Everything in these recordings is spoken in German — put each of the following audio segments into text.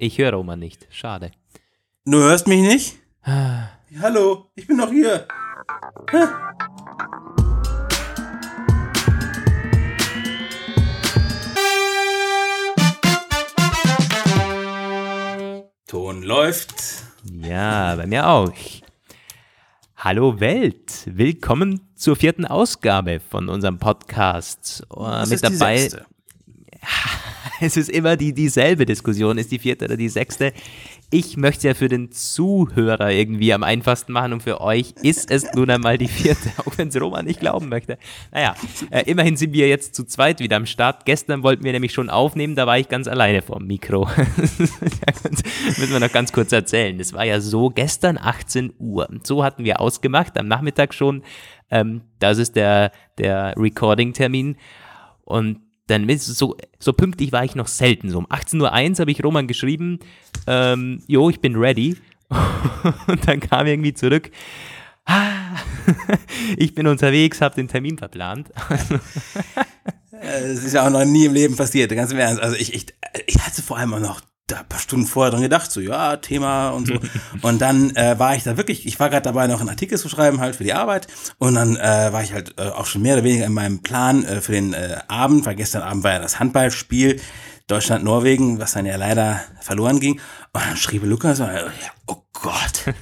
Ich höre Roman nicht. Schade. Du hörst mich nicht? Hallo, ich bin noch hier. Ton läuft. Ja, bei mir auch. Hallo Welt, willkommen zur vierten Ausgabe von unserem Podcast. Uh, mit dabei. es ist immer die, dieselbe Diskussion, ist die vierte oder die sechste. Ich möchte es ja für den Zuhörer irgendwie am einfachsten machen und für euch ist es nun einmal die vierte, auch wenn es Roman nicht glauben möchte. Naja, äh, immerhin sind wir jetzt zu zweit wieder am Start. Gestern wollten wir nämlich schon aufnehmen, da war ich ganz alleine vorm Mikro. müssen wir noch ganz kurz erzählen. Das war ja so gestern 18 Uhr. So hatten wir ausgemacht, am Nachmittag schon. Ähm, das ist der, der Recording-Termin. Und dann so, so pünktlich war ich noch selten. So um 18.01 Uhr habe ich Roman geschrieben, ähm, jo, ich bin ready. Und dann kam irgendwie zurück, ah, ich bin unterwegs, habe den Termin verplant. Es ist ja auch noch nie im Leben passiert, ganz im Ernst. Also ich, ich, ich hatte vor allem auch noch da ein paar Stunden vorher dran gedacht, so ja, Thema und so. und dann äh, war ich da wirklich, ich war gerade dabei, noch einen Artikel zu schreiben halt für die Arbeit. Und dann äh, war ich halt äh, auch schon mehr oder weniger in meinem Plan äh, für den äh, Abend, weil gestern Abend war ja das Handballspiel Deutschland-Norwegen, was dann ja leider verloren ging. Und dann schrieb Lukas, oh Gott.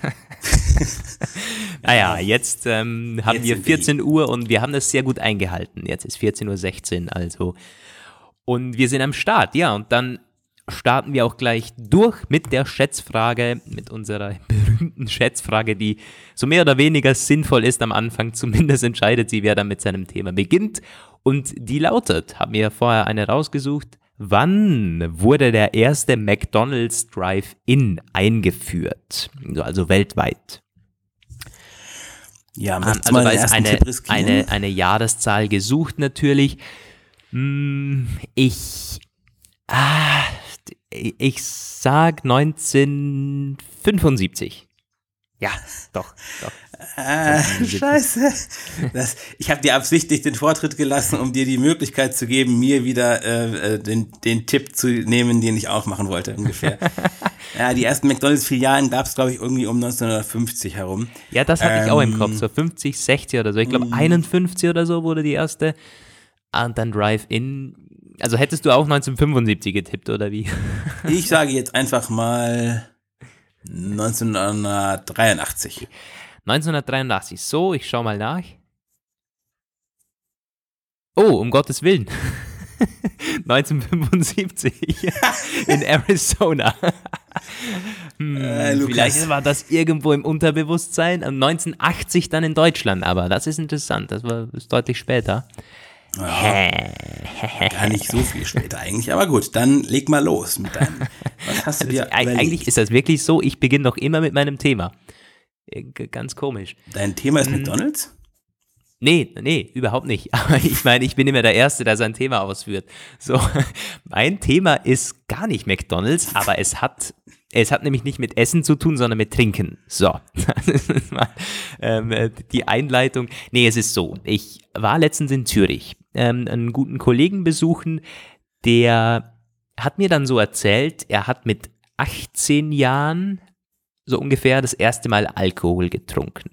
naja, jetzt ähm, haben jetzt wir 14 Uhr und wir haben das sehr gut eingehalten. Jetzt ist 14.16 Uhr, also. Und wir sind am Start, ja. Und dann starten wir auch gleich durch mit der Schätzfrage, mit unserer berühmten Schätzfrage, die so mehr oder weniger sinnvoll ist am Anfang. Zumindest entscheidet sie, wer dann mit seinem Thema beginnt. Und die lautet, haben wir vorher eine rausgesucht, wann wurde der erste McDonald's Drive-In eingeführt? Also weltweit. Ja, also da ist eine, eine, eine Jahreszahl gesucht natürlich. Hm, ich, ah, ich sag 1975. Ja, doch, doch. Ah, scheiße. Das, ich habe dir absichtlich den Vortritt gelassen, um dir die Möglichkeit zu geben, mir wieder äh, äh den, den Tipp zu nehmen, den ich auch machen wollte, ungefähr. ja, die ersten McDonalds-Filialen gab es, glaube ich, irgendwie um 1950 herum. Ja, das hatte ähm, ich auch im Kopf, so 50, 60 oder so. Ich glaube, 51 mm. oder so wurde die erste. Und dann Drive-In also hättest du auch 1975 getippt, oder wie? ich sage jetzt einfach mal 1983. 1983. So, ich schau mal nach. Oh, um Gottes Willen. 1975 in Arizona. hm, äh, vielleicht war das irgendwo im Unterbewusstsein. 1980 dann in Deutschland, aber das ist interessant. Das war ist deutlich später. Ja, gar nicht so viel später eigentlich, aber gut, dann leg mal los mit deinem. Was hast du dir überlegt? Eigentlich ist das wirklich so, ich beginne doch immer mit meinem Thema. Äh, ganz komisch. Dein Thema ist hm. McDonalds? Nee, nee, überhaupt nicht. Aber ich meine, ich bin immer der Erste, der sein Thema ausführt. So, mein Thema ist gar nicht McDonalds, aber es hat, es hat nämlich nicht mit Essen zu tun, sondern mit Trinken. So, ähm, die Einleitung. Nee, es ist so. Ich war letztens in Zürich ähm, einen guten Kollegen besuchen, der hat mir dann so erzählt, er hat mit 18 Jahren so ungefähr das erste Mal Alkohol getrunken.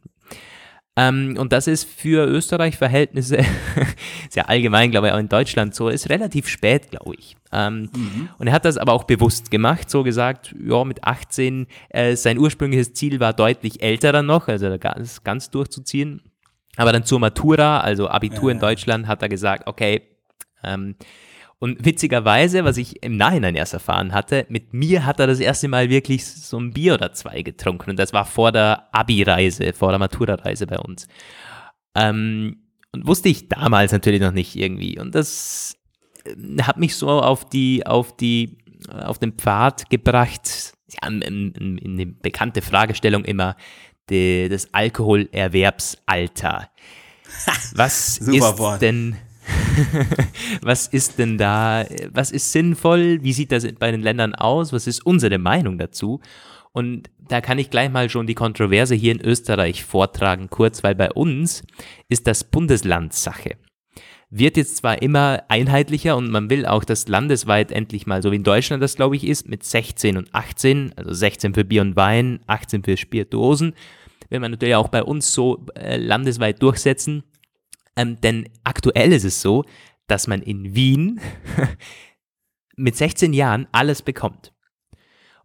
Ähm, und das ist für Österreich-Verhältnisse, ist ja allgemein, glaube ich, auch in Deutschland so, ist relativ spät, glaube ich. Ähm, mhm. Und er hat das aber auch bewusst gemacht, so gesagt, ja, mit 18, äh, sein ursprüngliches Ziel war deutlich älter dann noch, also ganz, ganz durchzuziehen. Aber dann zur Matura, also Abitur ja, in Deutschland, hat er gesagt, okay, ähm, und witzigerweise, was ich im Nachhinein erst erfahren hatte, mit mir hat er das erste Mal wirklich so ein Bier oder zwei getrunken. Und das war vor der Abi-Reise, vor der Matura-Reise bei uns. Ähm, und wusste ich damals natürlich noch nicht irgendwie. Und das äh, hat mich so auf die, auf die, auf den Pfad gebracht, ja, in die bekannte Fragestellung immer, die, das Alkoholerwerbsalter. Was ist Wort. denn was ist denn da, was ist sinnvoll? Wie sieht das bei den Ländern aus? Was ist unsere Meinung dazu? Und da kann ich gleich mal schon die Kontroverse hier in Österreich vortragen, kurz, weil bei uns ist das Bundesland Sache. wird jetzt zwar immer einheitlicher und man will auch, dass landesweit endlich mal, so wie in Deutschland das glaube ich ist, mit 16 und 18, also 16 für Bier und Wein, 18 für Spirituosen, will man natürlich auch bei uns so äh, landesweit durchsetzen. Ähm, denn aktuell ist es so, dass man in Wien mit 16 Jahren alles bekommt.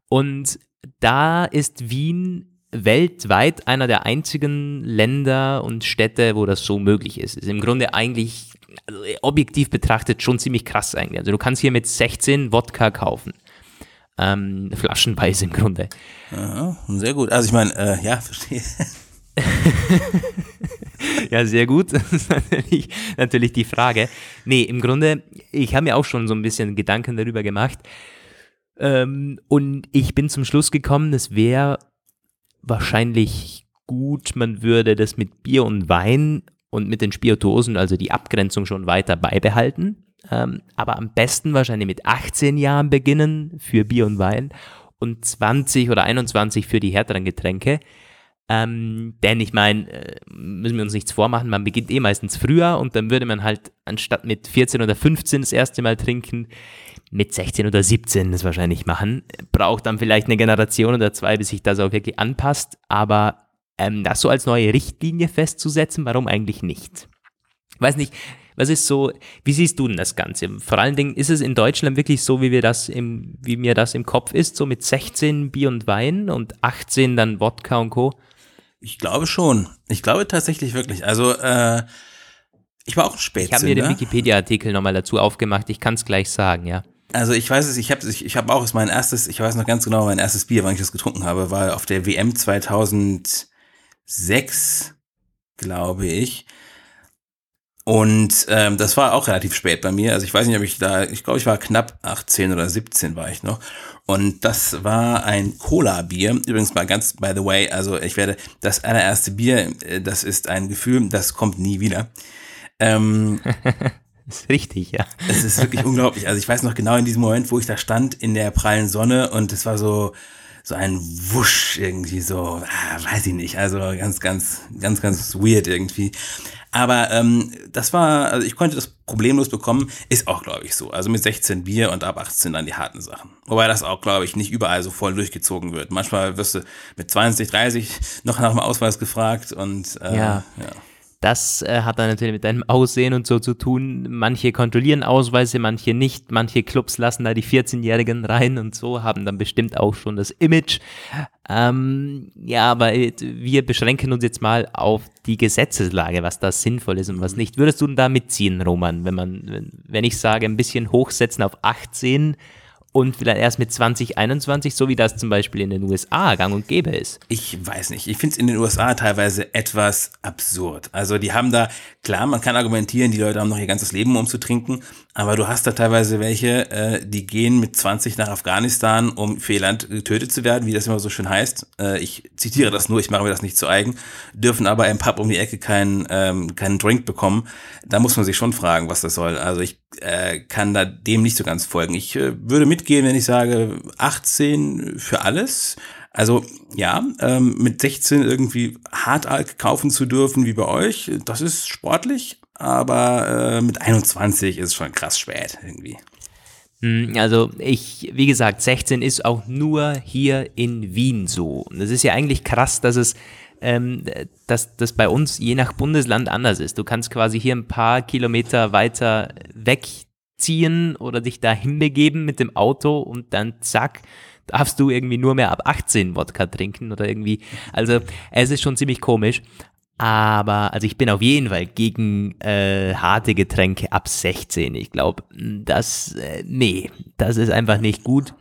Und da ist Wien weltweit einer der einzigen Länder und Städte, wo das so möglich ist. Ist im Grunde eigentlich also objektiv betrachtet schon ziemlich krass eigentlich. Also du kannst hier mit 16 Wodka kaufen. Ähm, flaschenweise im Grunde. Ja, sehr gut. Also ich meine, äh, ja, verstehe. ja, sehr gut. Das ist natürlich, natürlich die Frage. Nee, im Grunde, ich habe mir auch schon so ein bisschen Gedanken darüber gemacht. Ähm, und ich bin zum Schluss gekommen, es wäre wahrscheinlich gut, man würde das mit Bier und Wein und mit den Spirituosen, also die Abgrenzung schon weiter beibehalten. Ähm, aber am besten wahrscheinlich mit 18 Jahren beginnen für Bier und Wein und 20 oder 21 für die härteren Getränke. Ähm, denn ich meine, äh, müssen wir uns nichts vormachen, man beginnt eh meistens früher und dann würde man halt anstatt mit 14 oder 15 das erste Mal trinken, mit 16 oder 17 das wahrscheinlich machen. Braucht dann vielleicht eine Generation oder zwei, bis sich das auch wirklich anpasst, aber ähm, das so als neue Richtlinie festzusetzen, warum eigentlich nicht? Weiß nicht, was ist so, wie siehst du denn das Ganze? Vor allen Dingen, ist es in Deutschland wirklich so, wie wir das im, wie mir das im Kopf ist, so mit 16 Bier und Wein und 18 dann Wodka und Co.? Ich glaube schon. Ich glaube tatsächlich wirklich. Also, äh, ich war auch ein Spätzünder. Ich habe mir den Wikipedia-Artikel nochmal dazu aufgemacht. Ich kann es gleich sagen, ja. Also ich weiß es, ich habe ich, ich hab auch mein erstes, ich weiß noch ganz genau, mein erstes Bier, wann ich das getrunken habe, war auf der WM 2006, glaube ich. Und ähm, das war auch relativ spät bei mir. Also ich weiß nicht, ob ich da, ich glaube, ich war knapp 18 oder 17 war ich noch. Und das war ein Cola-Bier. Übrigens mal ganz, by the way, also ich werde, das allererste Bier, äh, das ist ein Gefühl, das kommt nie wieder. Ähm, ist richtig, ja. Es ist wirklich unglaublich. Also ich weiß noch genau in diesem Moment, wo ich da stand in der prallen Sonne und es war so, so ein Wusch irgendwie so, ah, weiß ich nicht. Also ganz, ganz, ganz, ganz weird irgendwie. Aber ähm, das war, also ich konnte das problemlos bekommen, ist auch, glaube ich, so. Also mit 16 Bier und ab 18 dann die harten Sachen. Wobei das auch, glaube ich, nicht überall so voll durchgezogen wird. Manchmal wirst du mit 20, 30 noch nach dem Ausweis gefragt und äh, ja. ja. Das äh, hat dann natürlich mit deinem Aussehen und so zu tun. Manche kontrollieren Ausweise, manche nicht. Manche Clubs lassen da die 14-Jährigen rein und so, haben dann bestimmt auch schon das Image. Ähm, ja, aber wir beschränken uns jetzt mal auf die Gesetzeslage, was da sinnvoll ist und was nicht. Würdest du denn da mitziehen, Roman, wenn man, wenn ich sage, ein bisschen hochsetzen auf 18? Und vielleicht erst mit 2021, so wie das zum Beispiel in den USA gang und gäbe ist? Ich weiß nicht. Ich finde es in den USA teilweise etwas absurd. Also die haben da, klar, man kann argumentieren, die Leute haben noch ihr ganzes Leben um zu trinken, aber du hast da teilweise welche, äh, die gehen mit 20 nach Afghanistan, um für ihr Land getötet zu werden, wie das immer so schön heißt. Äh, ich zitiere das nur, ich mache mir das nicht zu eigen, dürfen aber im Pub um die Ecke keinen, ähm, keinen Drink bekommen. Da muss man sich schon fragen, was das soll. Also ich äh, kann da dem nicht so ganz folgen. Ich äh, würde mitgehen, wenn ich sage 18 für alles. Also ja, ähm, mit 16 irgendwie Hartalk kaufen zu dürfen wie bei euch, das ist sportlich, aber äh, mit 21 ist schon krass spät irgendwie. Hm, also ich, wie gesagt, 16 ist auch nur hier in Wien so. Und das ist ja eigentlich krass, dass es ähm, dass das bei uns je nach Bundesland anders ist. Du kannst quasi hier ein paar Kilometer weiter wegziehen oder dich da hinbegeben mit dem Auto und dann zack, darfst du irgendwie nur mehr ab 18 Wodka trinken oder irgendwie. Also es ist schon ziemlich komisch. Aber, also ich bin auf jeden Fall gegen äh, harte Getränke ab 16. Ich glaube, das, äh, nee, das ist einfach nicht gut.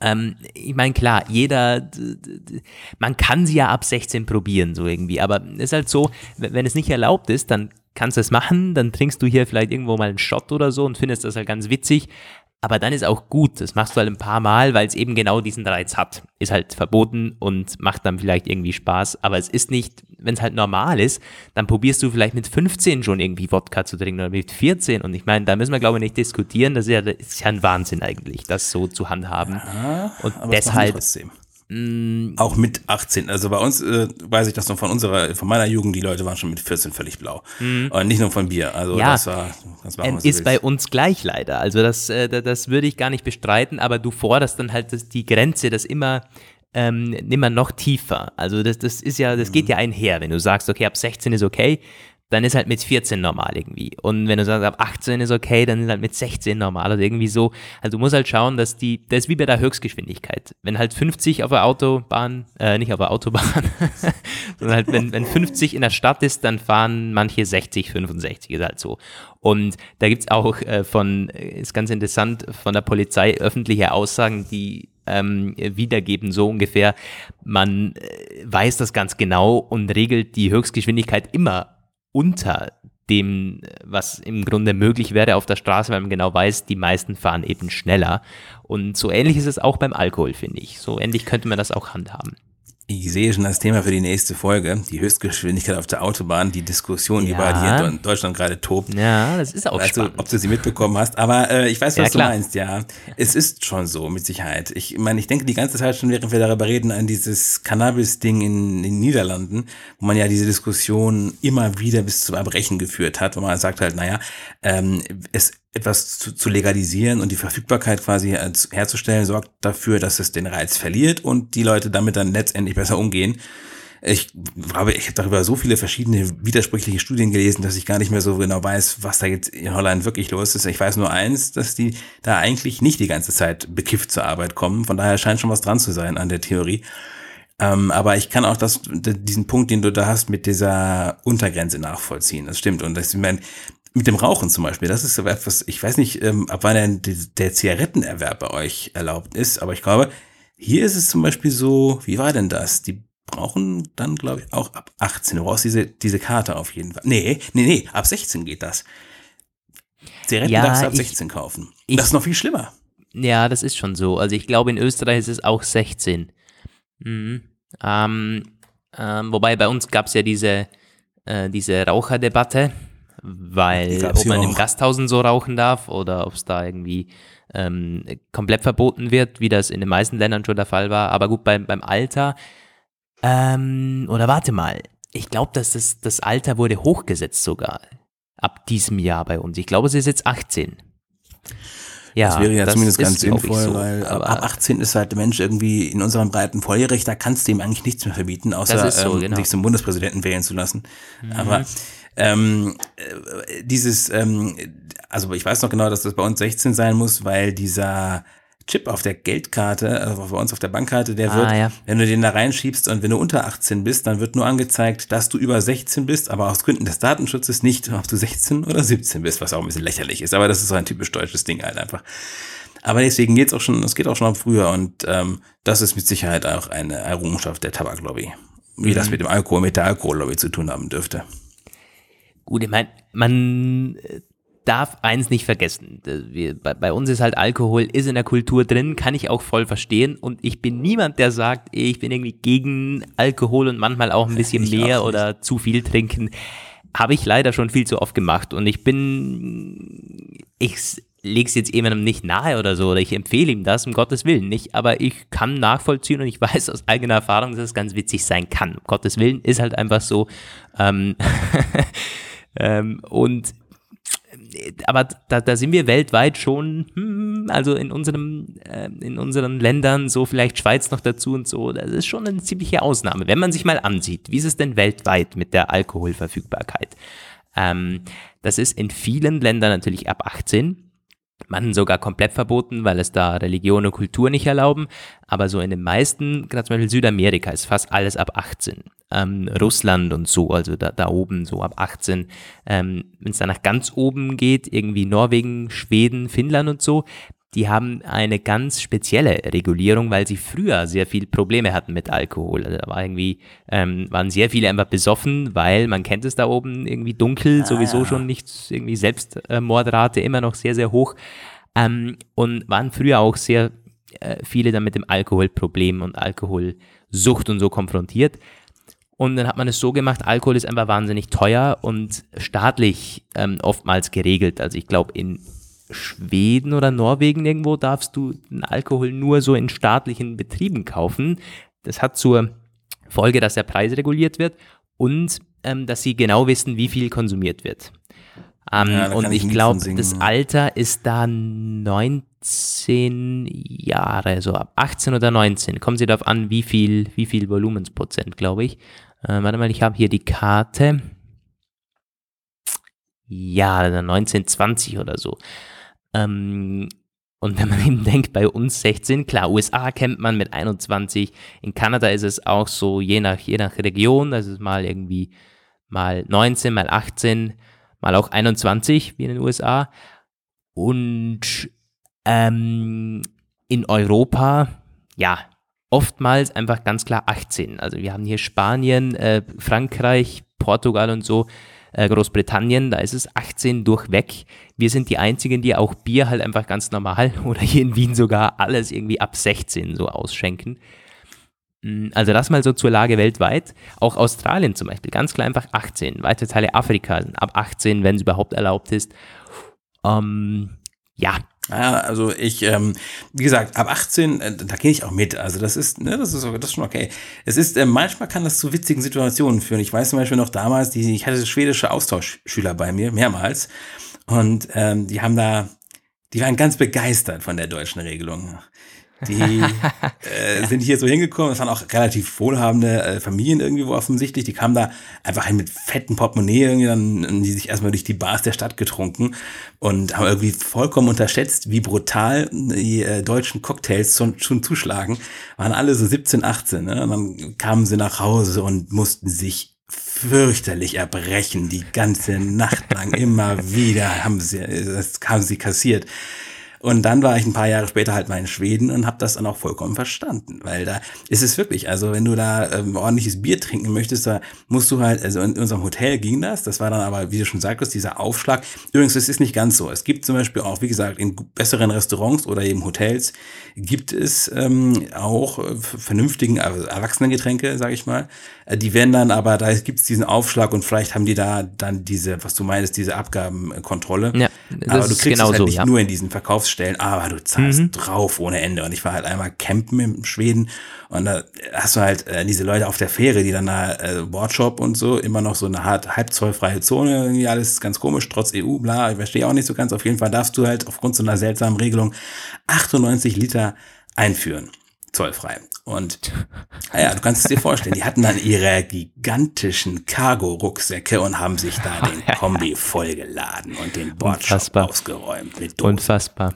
Ähm, ich meine, klar, jeder, man kann sie ja ab 16 probieren, so irgendwie, aber es ist halt so, wenn es nicht erlaubt ist, dann kannst du es machen, dann trinkst du hier vielleicht irgendwo mal einen Shot oder so und findest das halt ganz witzig. Aber dann ist auch gut, das machst du halt ein paar Mal, weil es eben genau diesen Reiz hat. Ist halt verboten und macht dann vielleicht irgendwie Spaß, aber es ist nicht, wenn es halt normal ist, dann probierst du vielleicht mit 15 schon irgendwie Wodka zu trinken oder mit 14 und ich meine, da müssen wir glaube ich nicht diskutieren, das ist ja, das ist ja ein Wahnsinn eigentlich, das so zu handhaben. Ja, und deshalb, Mm. Auch mit 18. Also bei uns äh, weiß ich das noch von unserer, von meiner Jugend, die Leute waren schon mit 14 völlig blau. Mm. Und nicht nur von Bier. Also ja, das war, das war ähm, ist bei uns gleich leider. Also das, äh, das würde ich gar nicht bestreiten, aber du forderst dann halt das, die Grenze, das immer ähm, nimmer noch tiefer. Also das, das ist ja, das geht mhm. ja einher, wenn du sagst, okay, ab 16 ist okay, dann ist halt mit 14 normal irgendwie. Und wenn du sagst, ab 18 ist okay, dann ist halt mit 16 normal oder irgendwie so. Also du musst halt schauen, dass die, das ist wie bei der Höchstgeschwindigkeit. Wenn halt 50 auf der Autobahn, äh, nicht auf der Autobahn, sondern halt, wenn, wenn 50 in der Stadt ist, dann fahren manche 60, 65, ist halt so. Und da gibt's auch äh, von, äh, ist ganz interessant, von der Polizei öffentliche Aussagen, die ähm, wiedergeben, so ungefähr. Man äh, weiß das ganz genau und regelt die Höchstgeschwindigkeit immer unter dem, was im Grunde möglich wäre auf der Straße, weil man genau weiß, die meisten fahren eben schneller. Und so ähnlich ist es auch beim Alkohol, finde ich. So ähnlich könnte man das auch handhaben. Ich sehe schon das Thema für die nächste Folge, die Höchstgeschwindigkeit auf der Autobahn, die Diskussion, die ja. bei hier in Deutschland gerade tobt. Ja, das ist auch weißt spannend. Du, ob du sie mitbekommen hast, aber äh, ich weiß, was ja, du meinst, ja. Es ist schon so, mit Sicherheit. Ich meine, ich denke die ganze Zeit schon, während wir darüber reden, an dieses Cannabis-Ding in, in den Niederlanden, wo man ja diese Diskussion immer wieder bis zum Erbrechen geführt hat, wo man sagt halt, naja, ähm, es etwas zu, zu legalisieren und die Verfügbarkeit quasi herzustellen, sorgt dafür, dass es den Reiz verliert und die Leute damit dann letztendlich besser umgehen. Ich glaube, ich habe darüber so viele verschiedene widersprüchliche Studien gelesen, dass ich gar nicht mehr so genau weiß, was da jetzt in Holland wirklich los ist. Ich weiß nur eins, dass die da eigentlich nicht die ganze Zeit bekifft zur Arbeit kommen. Von daher scheint schon was dran zu sein an der Theorie. Ähm, aber ich kann auch das, diesen Punkt, den du da hast, mit dieser Untergrenze nachvollziehen. Das stimmt. Und das, ich meine, mit dem Rauchen zum Beispiel, das ist etwas, ich weiß nicht, ähm, ab wann der, der Zigarettenerwerb bei euch erlaubt ist, aber ich glaube, hier ist es zum Beispiel so, wie war denn das? Die brauchen dann, glaube ich, auch ab 18. Du brauchst diese, diese Karte auf jeden Fall. Nee, nee, nee, ab 16 geht das. Zigaretten ja, darfst du ab ich, 16 kaufen. Ich, das ist noch viel schlimmer. Ja, das ist schon so. Also ich glaube, in Österreich ist es auch 16. Mhm. Ähm, ähm, wobei bei uns gab es ja diese, äh, diese Raucherdebatte weil ob man im Gasthausen so rauchen darf oder ob es da irgendwie ähm, komplett verboten wird, wie das in den meisten Ländern schon der Fall war. Aber gut, beim, beim Alter, ähm, oder warte mal, ich glaube, dass das, das Alter wurde hochgesetzt sogar ab diesem Jahr bei uns. Ich glaube, es ist jetzt 18. Ja, das wäre ja das zumindest ganz sinnvoll, so, weil ab 18 ist halt der Mensch irgendwie in unserem breiten volljährig, da kannst du ihm eigentlich nichts mehr verbieten, außer so, ähm, genau. sich zum Bundespräsidenten wählen zu lassen. Mhm. Aber ähm, äh, dieses, ähm, also ich weiß noch genau, dass das bei uns 16 sein muss, weil dieser Chip auf der Geldkarte, also bei uns auf der Bankkarte, der ah, wird, ja. wenn du den da reinschiebst und wenn du unter 18 bist, dann wird nur angezeigt, dass du über 16 bist, aber aus Gründen des Datenschutzes nicht, ob du 16 oder 17 bist, was auch ein bisschen lächerlich ist. Aber das ist so ein typisch deutsches Ding halt einfach. Aber deswegen geht's auch schon, es geht auch schon ab früher und ähm, das ist mit Sicherheit auch eine Errungenschaft der Tabaklobby. Wie mhm. das mit dem Alkohol, mit der Alkohollobby zu tun haben dürfte. Gut, ich meine, man äh, darf eins nicht vergessen. Wir, bei, bei, uns ist halt Alkohol, ist in der Kultur drin, kann ich auch voll verstehen. Und ich bin niemand, der sagt, ich bin irgendwie gegen Alkohol und manchmal auch ein bisschen ich mehr oder zu viel trinken. Habe ich leider schon viel zu oft gemacht. Und ich bin, ich lege es jetzt jemandem nicht nahe oder so, oder ich empfehle ihm das, um Gottes Willen nicht, aber ich kann nachvollziehen und ich weiß aus eigener Erfahrung, dass es ganz witzig sein kann. Um Gottes Willen ist halt einfach so. Ähm, Ähm, und aber da, da sind wir weltweit schon, hm, also in unserem, äh, in unseren Ländern, so vielleicht Schweiz noch dazu und so, das ist schon eine ziemliche Ausnahme. Wenn man sich mal ansieht, wie ist es denn weltweit mit der Alkoholverfügbarkeit? Ähm, das ist in vielen Ländern natürlich ab 18 manchen sogar komplett verboten, weil es da Religion und Kultur nicht erlauben. Aber so in den meisten, gerade zum Beispiel Südamerika, ist fast alles ab 18. Ähm, Russland und so, also da, da oben so ab 18. Ähm, Wenn es dann nach ganz oben geht, irgendwie Norwegen, Schweden, Finnland und so, die haben eine ganz spezielle Regulierung, weil sie früher sehr viel Probleme hatten mit Alkohol. Also da war irgendwie, ähm, waren sehr viele einfach besoffen, weil man kennt es da oben irgendwie dunkel, ah, sowieso ja. schon nicht, irgendwie Selbstmordrate immer noch sehr, sehr hoch. Ähm, und waren früher auch sehr äh, viele dann mit dem Alkoholproblem und Alkoholsucht und so konfrontiert. Und dann hat man es so gemacht, Alkohol ist einfach wahnsinnig teuer und staatlich ähm, oftmals geregelt. Also ich glaube, in Schweden oder Norwegen irgendwo darfst du den Alkohol nur so in staatlichen Betrieben kaufen. Das hat zur Folge, dass der Preis reguliert wird und ähm, dass sie genau wissen, wie viel konsumiert wird. Ähm, ja, und ich, ich glaube, das Alter ist da 19 Jahre, so ab 18 oder 19. Kommen Sie darauf an, wie viel, wie viel Volumensprozent, glaube ich. Äh, warte mal, ich habe hier die Karte. Ja, 1920 oder so. Ähm, und wenn man eben denkt, bei uns 16, klar, USA kennt man mit 21, in Kanada ist es auch so, je nach, je nach Region, das ist mal irgendwie mal 19, mal 18, mal auch 21, wie in den USA. Und ähm, in Europa, ja, oftmals einfach ganz klar 18. Also wir haben hier Spanien, äh, Frankreich, Portugal und so, Großbritannien, da ist es 18 durchweg. Wir sind die einzigen, die auch Bier halt einfach ganz normal oder hier in Wien sogar alles irgendwie ab 16 so ausschenken. Mm, also das mal so zur Lage weltweit. Auch Australien zum Beispiel, ganz klar einfach 18. Weite Teile Afrika sind ab 18, wenn es überhaupt erlaubt ist. Ähm, ja, ja, also ich, ähm, wie gesagt, ab 18, äh, da gehe ich auch mit. Also das ist, ne, das ist, das ist schon okay. Es ist, äh, manchmal kann das zu witzigen Situationen führen. Ich weiß zum Beispiel noch damals, die, ich hatte schwedische Austauschschüler bei mir, mehrmals. Und ähm, die haben da, die waren ganz begeistert von der deutschen Regelung. Die äh, sind hier so hingekommen, das waren auch relativ wohlhabende äh, Familien irgendwie wo offensichtlich. Die kamen da einfach hin mit fetten Portemonnaie irgendwie, dann die sich erstmal durch die Bars der Stadt getrunken und haben irgendwie vollkommen unterschätzt, wie brutal die äh, deutschen Cocktails schon, schon zuschlagen. Waren alle so 17, 18, ne? Und dann kamen sie nach Hause und mussten sich fürchterlich erbrechen, die ganze Nacht lang immer wieder haben sie, das haben sie kassiert. Und dann war ich ein paar Jahre später halt mal in Schweden und habe das dann auch vollkommen verstanden, weil da ist es wirklich, also wenn du da ähm, ordentliches Bier trinken möchtest, da musst du halt, also in unserem Hotel ging das, das war dann aber, wie du schon sagtest, dieser Aufschlag. Übrigens, es ist nicht ganz so. Es gibt zum Beispiel auch, wie gesagt, in besseren Restaurants oder eben Hotels gibt es ähm, auch äh, vernünftigen also Erwachsenengetränke, sage ich mal. Äh, die werden dann aber, da gibt es diesen Aufschlag und vielleicht haben die da dann diese, was du meinst, diese Abgabenkontrolle. Ja, aber du kriegst genau es halt so, nicht ja. nur in diesen Verkaufs stellen, aber du zahlst mhm. drauf ohne Ende. Und ich war halt einmal campen in Schweden und da hast du halt äh, diese Leute auf der Fähre, die dann da äh, Boardshop und so, immer noch so eine hart, halb zollfreie Zone, irgendwie alles ganz komisch, trotz EU, bla, ich verstehe auch nicht so ganz. Auf jeden Fall darfst du halt aufgrund so einer seltsamen Regelung 98 Liter einführen zollfrei. Und naja, du kannst es dir vorstellen, die hatten dann ihre gigantischen Cargo-Rucksäcke und haben sich da den Kombi vollgeladen und den Bordshop ausgeräumt mit Dosen. Unfassbar.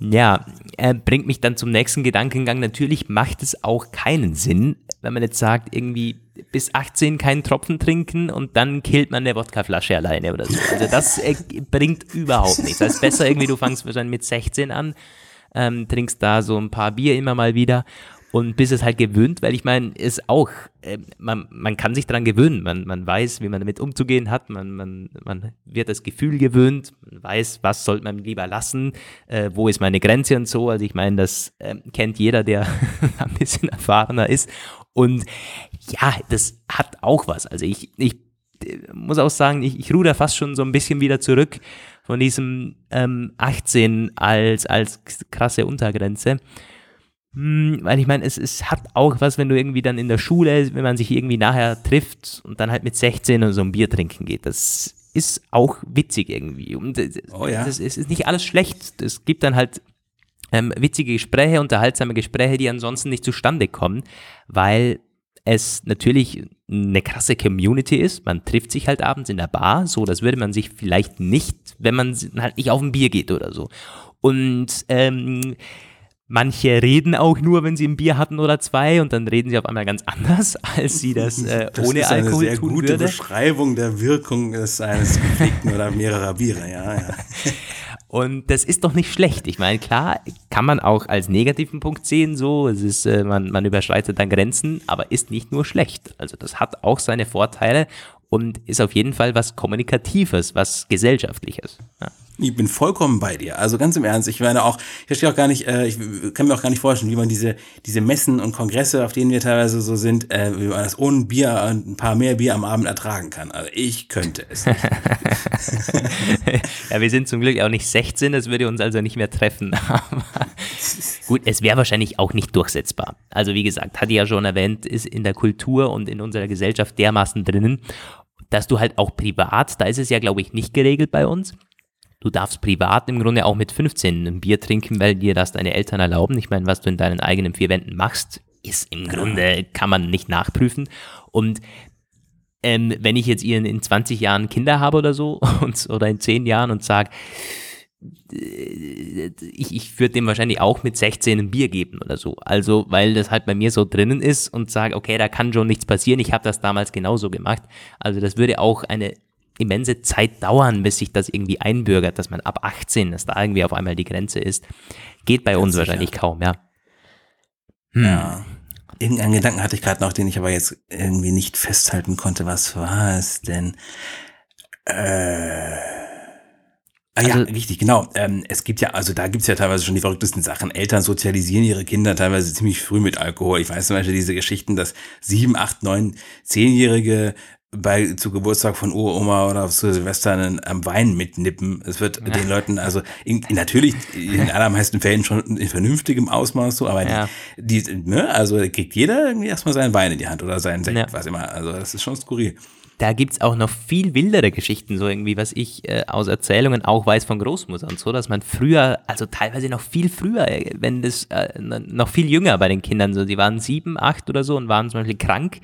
Ja, er bringt mich dann zum nächsten Gedankengang. Natürlich macht es auch keinen Sinn, wenn man jetzt sagt, irgendwie bis 18 keinen Tropfen trinken und dann killt man eine Wodkaflasche alleine oder so. Also das äh, bringt überhaupt nichts. Das ist besser irgendwie, du fangst wahrscheinlich mit 16 an ähm, trinkst da so ein paar Bier immer mal wieder und bist es halt gewöhnt, weil ich meine, ist auch, äh, man, man kann sich daran gewöhnen, man, man weiß, wie man damit umzugehen hat, man, man, man wird das Gefühl gewöhnt, man weiß, was sollte man lieber lassen, äh, wo ist meine Grenze und so, also ich meine, das äh, kennt jeder, der ein bisschen erfahrener ist. Und ja, das hat auch was, also ich, ich äh, muss auch sagen, ich, ich ruhe da fast schon so ein bisschen wieder zurück, von diesem ähm, 18 als, als krasse Untergrenze. Hm, weil ich meine, es, es hat auch was, wenn du irgendwie dann in der Schule, wenn man sich irgendwie nachher trifft und dann halt mit 16 und so ein Bier trinken geht. Das ist auch witzig irgendwie. Und oh ja. ist, ist nicht alles schlecht. Es gibt dann halt ähm, witzige Gespräche, unterhaltsame Gespräche, die ansonsten nicht zustande kommen, weil es natürlich eine krasse Community ist. Man trifft sich halt abends in der Bar, so, das würde man sich vielleicht nicht, wenn man halt nicht auf ein Bier geht oder so. Und ähm, Manche reden auch nur, wenn sie ein Bier hatten oder zwei und dann reden sie auf einmal ganz anders, als sie das, äh, das ohne Alkohol tun würde. Das ist eine sehr gute würde. Beschreibung der Wirkung des, eines Konflikten oder mehrerer Biere, ja, ja. Und das ist doch nicht schlecht. Ich meine, klar, kann man auch als negativen Punkt sehen, so, es ist, äh, man, man überschreitet dann Grenzen, aber ist nicht nur schlecht. Also das hat auch seine Vorteile und ist auf jeden Fall was Kommunikatives, was Gesellschaftliches. Ja. Ich bin vollkommen bei dir. Also ganz im Ernst, ich meine auch, ich verstehe auch gar nicht, äh, ich kann mir auch gar nicht vorstellen, wie man diese, diese Messen und Kongresse, auf denen wir teilweise so sind, äh, wie man das ohne Bier, ein paar mehr Bier am Abend ertragen kann. Also ich könnte es nicht. ja, wir sind zum Glück auch nicht 16, das würde uns also nicht mehr treffen. Aber gut, es wäre wahrscheinlich auch nicht durchsetzbar. Also wie gesagt, hatte ich ja schon erwähnt, ist in der Kultur und in unserer Gesellschaft dermaßen drinnen, dass du halt auch privat, da ist es ja glaube ich nicht geregelt bei uns, Du darfst privat im Grunde auch mit 15 ein Bier trinken, weil dir das deine Eltern erlauben. Ich meine, was du in deinen eigenen vier Wänden machst, ist im Grunde, kann man nicht nachprüfen. Und ähm, wenn ich jetzt in 20 Jahren Kinder habe oder so und, oder in 10 Jahren und sage, äh, ich, ich würde dem wahrscheinlich auch mit 16 ein Bier geben oder so. Also, weil das halt bei mir so drinnen ist und sage, okay, da kann schon nichts passieren. Ich habe das damals genauso gemacht. Also, das würde auch eine immense Zeit dauern, bis sich das irgendwie einbürgert, dass man ab 18, dass da irgendwie auf einmal die Grenze ist. Geht bei Ganz uns sicher. wahrscheinlich kaum, ja. Hm. Ja. Irgendeinen Gedanken hatte ich gerade noch, den ich aber jetzt irgendwie nicht festhalten konnte. Was war es denn? Äh, Ah ja, also, richtig, genau. Ähm, es gibt ja, also da gibt's ja teilweise schon die verrücktesten Sachen. Eltern sozialisieren ihre Kinder teilweise ziemlich früh mit Alkohol. Ich weiß zum Beispiel diese Geschichten, dass sieben, acht, neun, zehnjährige bei zu Geburtstag von Uroma oder zu Silvester am Wein mitnippen. Es wird ja. den Leuten also in, in, natürlich in allermeisten Fällen schon in vernünftigem Ausmaß so, aber ja. die, die, ne, also kriegt jeder irgendwie erstmal seinen Wein in die Hand oder seinen Sekt, ja. was immer. Also das ist schon skurril. Da gibt's auch noch viel wildere Geschichten, so irgendwie, was ich äh, aus Erzählungen auch weiß von Großmutter und so, dass man früher, also teilweise noch viel früher, äh, wenn das äh, noch viel jünger bei den Kindern, so die waren sieben, acht oder so und waren zum Beispiel krank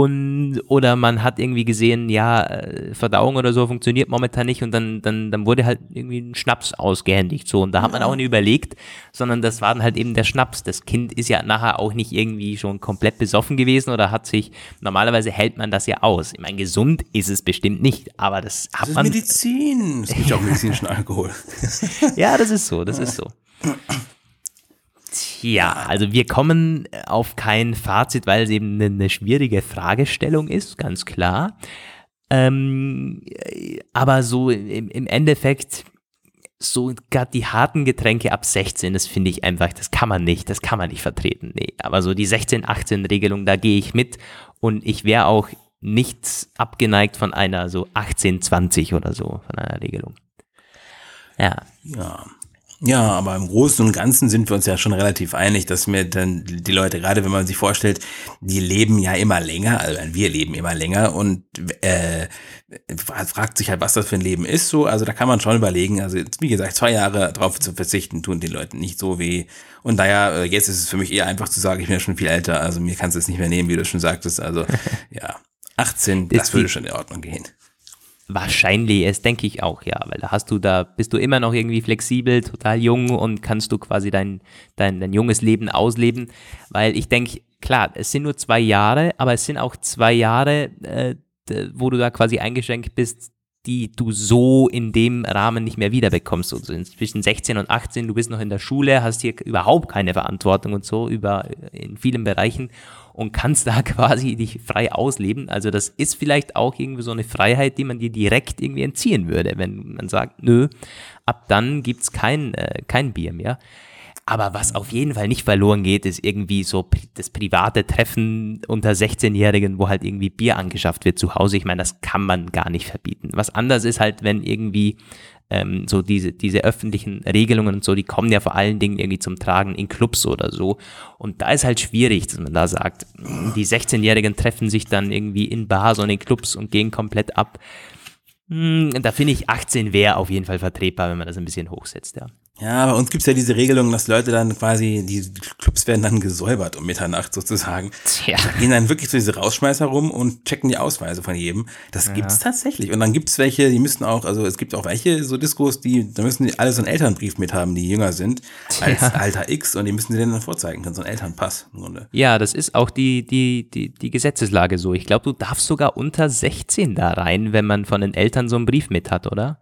und oder man hat irgendwie gesehen, ja, äh, Verdauung oder so funktioniert momentan nicht und dann, dann, dann wurde halt irgendwie ein Schnaps ausgehändigt so und da hat man auch nicht überlegt, sondern das war dann halt eben der Schnaps. Das Kind ist ja nachher auch nicht irgendwie schon komplett besoffen gewesen oder hat sich, normalerweise hält man das ja aus. Ich meine, gesund ist es bestimmt nicht, aber das hat das ist man. Medizin. Es gibt ja auch medizinischen Alkohol. ja, das ist so, das ist so. Tja, also wir kommen auf kein Fazit, weil es eben eine schwierige Fragestellung ist, ganz klar. Ähm, aber so im, im Endeffekt, so gerade die harten Getränke ab 16, das finde ich einfach, das kann man nicht, das kann man nicht vertreten. Nee, aber so die 16, 18 Regelung, da gehe ich mit und ich wäre auch nicht abgeneigt von einer so 18, 20 oder so, von einer Regelung. Ja. Ja. Ja, aber im Großen und Ganzen sind wir uns ja schon relativ einig, dass mir dann die Leute, gerade wenn man sich vorstellt, die leben ja immer länger, also wir leben immer länger und äh, fragt sich halt, was das für ein Leben ist. So, also da kann man schon überlegen. Also wie gesagt, zwei Jahre drauf zu verzichten, tun den Leuten nicht so weh. Und daher, äh, jetzt ist es für mich eher einfach zu sagen, ich bin ja schon viel älter, also mir kannst du es nicht mehr nehmen, wie du schon sagtest. Also ja, 18, das würde schon in Ordnung gehen. Wahrscheinlich, es denke ich auch, ja, weil da hast du da, bist du immer noch irgendwie flexibel, total jung und kannst du quasi dein, dein, dein junges Leben ausleben, weil ich denke, klar, es sind nur zwei Jahre, aber es sind auch zwei Jahre, äh, wo du da quasi eingeschränkt bist, die du so in dem Rahmen nicht mehr wiederbekommst. Also zwischen 16 und 18, du bist noch in der Schule, hast hier überhaupt keine Verantwortung und so über in vielen Bereichen und kannst da quasi dich frei ausleben. Also das ist vielleicht auch irgendwie so eine Freiheit, die man dir direkt irgendwie entziehen würde, wenn man sagt, nö, ab dann gibt's kein, äh, kein Bier mehr. Aber was auf jeden Fall nicht verloren geht, ist irgendwie so das private Treffen unter 16-Jährigen, wo halt irgendwie Bier angeschafft wird zu Hause. Ich meine, das kann man gar nicht verbieten. Was anders ist halt, wenn irgendwie ähm, so diese, diese öffentlichen Regelungen und so, die kommen ja vor allen Dingen irgendwie zum Tragen in Clubs oder so. Und da ist halt schwierig, dass man da sagt, die 16-Jährigen treffen sich dann irgendwie in Bars und in Clubs und gehen komplett ab. Hm, da finde ich 18 wäre auf jeden Fall vertretbar, wenn man das ein bisschen hochsetzt, ja. Ja, bei uns gibt's ja diese Regelung, dass Leute dann quasi, die Clubs werden dann gesäubert um Mitternacht sozusagen. Tja. Da gehen dann wirklich so diese Rausschmeißer rum und checken die Ausweise von jedem. Das ja. gibt's tatsächlich. Und dann gibt's welche, die müssen auch, also es gibt auch welche so Diskos, die, da müssen die alle so einen Elternbrief mit haben, die jünger sind, als ja. Alter X und die müssen sie dann vorzeigen können, so einen Elternpass im Grunde. Ja, das ist auch die, die, die, die Gesetzeslage so. Ich glaube, du darfst sogar unter 16 da rein, wenn man von den Eltern so einen Brief mit hat, oder?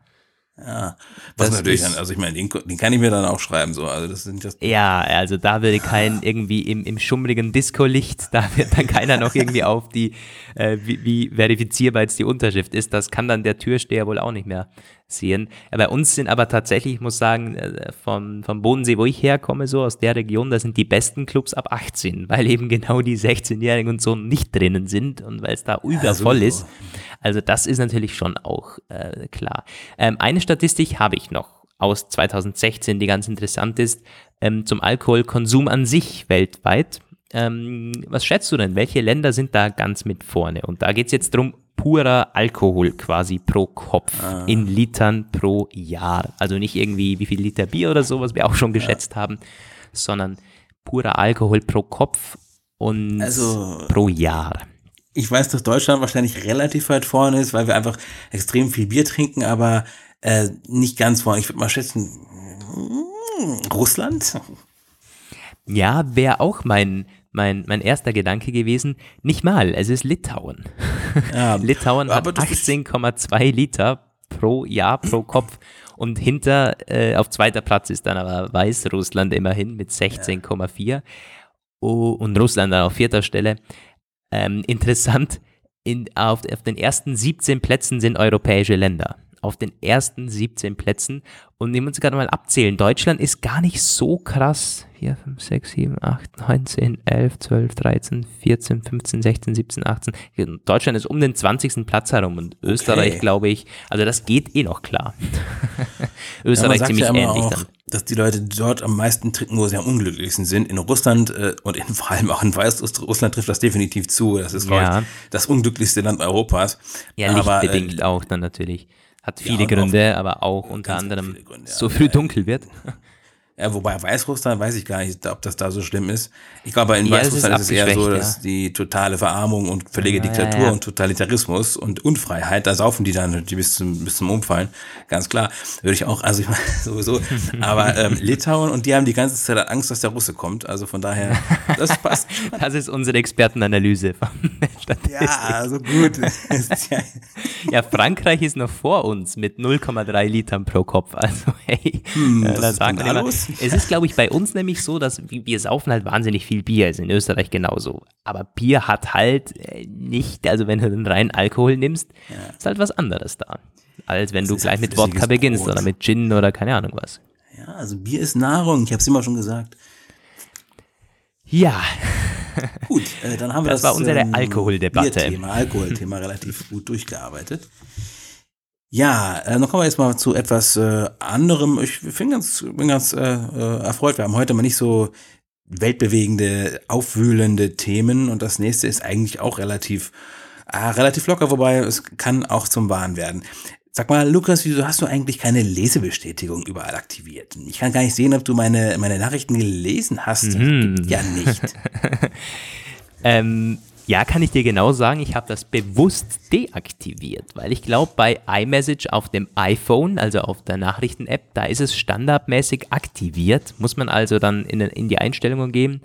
Ja, was das natürlich dann, also ich meine, den, den, kann ich mir dann auch schreiben, so, also das sind das. Ja, also da würde kein irgendwie im, im schummrigen Disco-Licht, da wird dann keiner noch irgendwie auf die, äh, wie, wie verifizierbar jetzt die Unterschrift ist, das kann dann der Türsteher wohl auch nicht mehr sehen. Bei uns sind aber tatsächlich, ich muss sagen, äh, vom, vom Bodensee, wo ich herkomme, so aus der Region, da sind die besten Clubs ab 18, weil eben genau die 16-Jährigen und so nicht drinnen sind und weil es da übervoll ja, ist. Also das ist natürlich schon auch äh, klar. Ähm, eine Statistik habe ich noch aus 2016, die ganz interessant ist, ähm, zum Alkoholkonsum an sich weltweit. Ähm, was schätzt du denn? Welche Länder sind da ganz mit vorne? Und da geht es jetzt darum, purer Alkohol quasi pro Kopf ah. in Litern pro Jahr. Also nicht irgendwie wie viel Liter Bier oder so, was wir auch schon geschätzt ja. haben, sondern purer Alkohol pro Kopf und also, pro Jahr. Ich weiß, dass Deutschland wahrscheinlich relativ weit vorne ist, weil wir einfach extrem viel Bier trinken, aber äh, nicht ganz vorne. Ich würde mal schätzen, hm, Russland? Ja, wäre auch mein mein, mein erster Gedanke gewesen, nicht mal, es ist Litauen. Ja, Litauen hat 18,2 Liter pro Jahr pro Kopf und hinter, äh, auf zweiter Platz ist dann aber Weißrussland immerhin mit 16,4 ja. oh, und Russland dann auf vierter Stelle. Ähm, interessant, in, auf, auf den ersten 17 Plätzen sind europäische Länder auf den ersten 17 Plätzen. Und nehmen wir uns gerade mal abzählen. Deutschland ist gar nicht so krass. 4, 5, 6, 7, 8, 9, 10, 11, 12, 13, 14, 15, 16, 17, 18. Deutschland ist um den 20. Platz herum und Österreich, okay. glaube ich, also das geht eh noch klar. Österreich ja, ziemlich ja ähnlich auch, dann. Dass die Leute dort am meisten trinken, wo sie am unglücklichsten sind. In Russland äh, und in, vor allem auch in Weißrussland trifft das definitiv zu. Das ist, ja. ich, das unglücklichste Land Europas. Ja, lichtbedingt äh, auch dann natürlich. Hat viele ja, Gründe, aber auch unter anderem Gründe, so früh dunkel wird. Ja, wobei Weißrussland weiß ich gar nicht, ob das da so schlimm ist. Ich glaube, in ja, Weißrussland ist es, ist es eher so, dass ja. die totale Verarmung und völlige ja, Diktatur und Totalitarismus und Unfreiheit, da saufen die dann die bis zum, bis zum Umfallen. Ganz klar. Würde ich auch, also ich meine, sowieso. Aber ähm, Litauen und die haben die ganze Zeit Angst, dass der Russe kommt. Also von daher, das passt. das ist unsere Expertenanalyse. Ja, also gut. ja, Frankreich ist noch vor uns mit 0,3 Litern pro Kopf. Also hey, hm, äh, da sagen wir immer, es ist, glaube ich, bei uns nämlich so, dass wir saufen halt wahnsinnig viel Bier, ist in Österreich genauso. Aber Bier hat halt äh, nicht, also wenn du den reinen Alkohol nimmst, ja. ist halt was anderes da. Als wenn das du gleich mit Wodka beginnst Brot. oder mit Gin oder keine Ahnung was. Ja, also Bier ist Nahrung, ich habe es immer schon gesagt. Ja. Gut, äh, dann haben wir das. Das war unsere ähm, Alkoholdebatte. Thema Alkoholthema relativ gut durchgearbeitet. Ja, äh, dann kommen wir jetzt mal zu etwas äh, anderem. Ich bin ganz, bin ganz äh, äh, erfreut. Wir haben heute mal nicht so weltbewegende, aufwühlende Themen und das nächste ist eigentlich auch relativ, äh, relativ locker, wobei es kann auch zum Wahn werden. Sag mal, Lukas, wieso hast du eigentlich keine Lesebestätigung überall aktiviert? Ich kann gar nicht sehen, ob du meine, meine Nachrichten gelesen hast. Mhm. Gibt ja nicht. ähm, ja, kann ich dir genau sagen, ich habe das bewusst deaktiviert, weil ich glaube, bei iMessage auf dem iPhone, also auf der Nachrichten-App, da ist es standardmäßig aktiviert. Muss man also dann in, in die Einstellungen gehen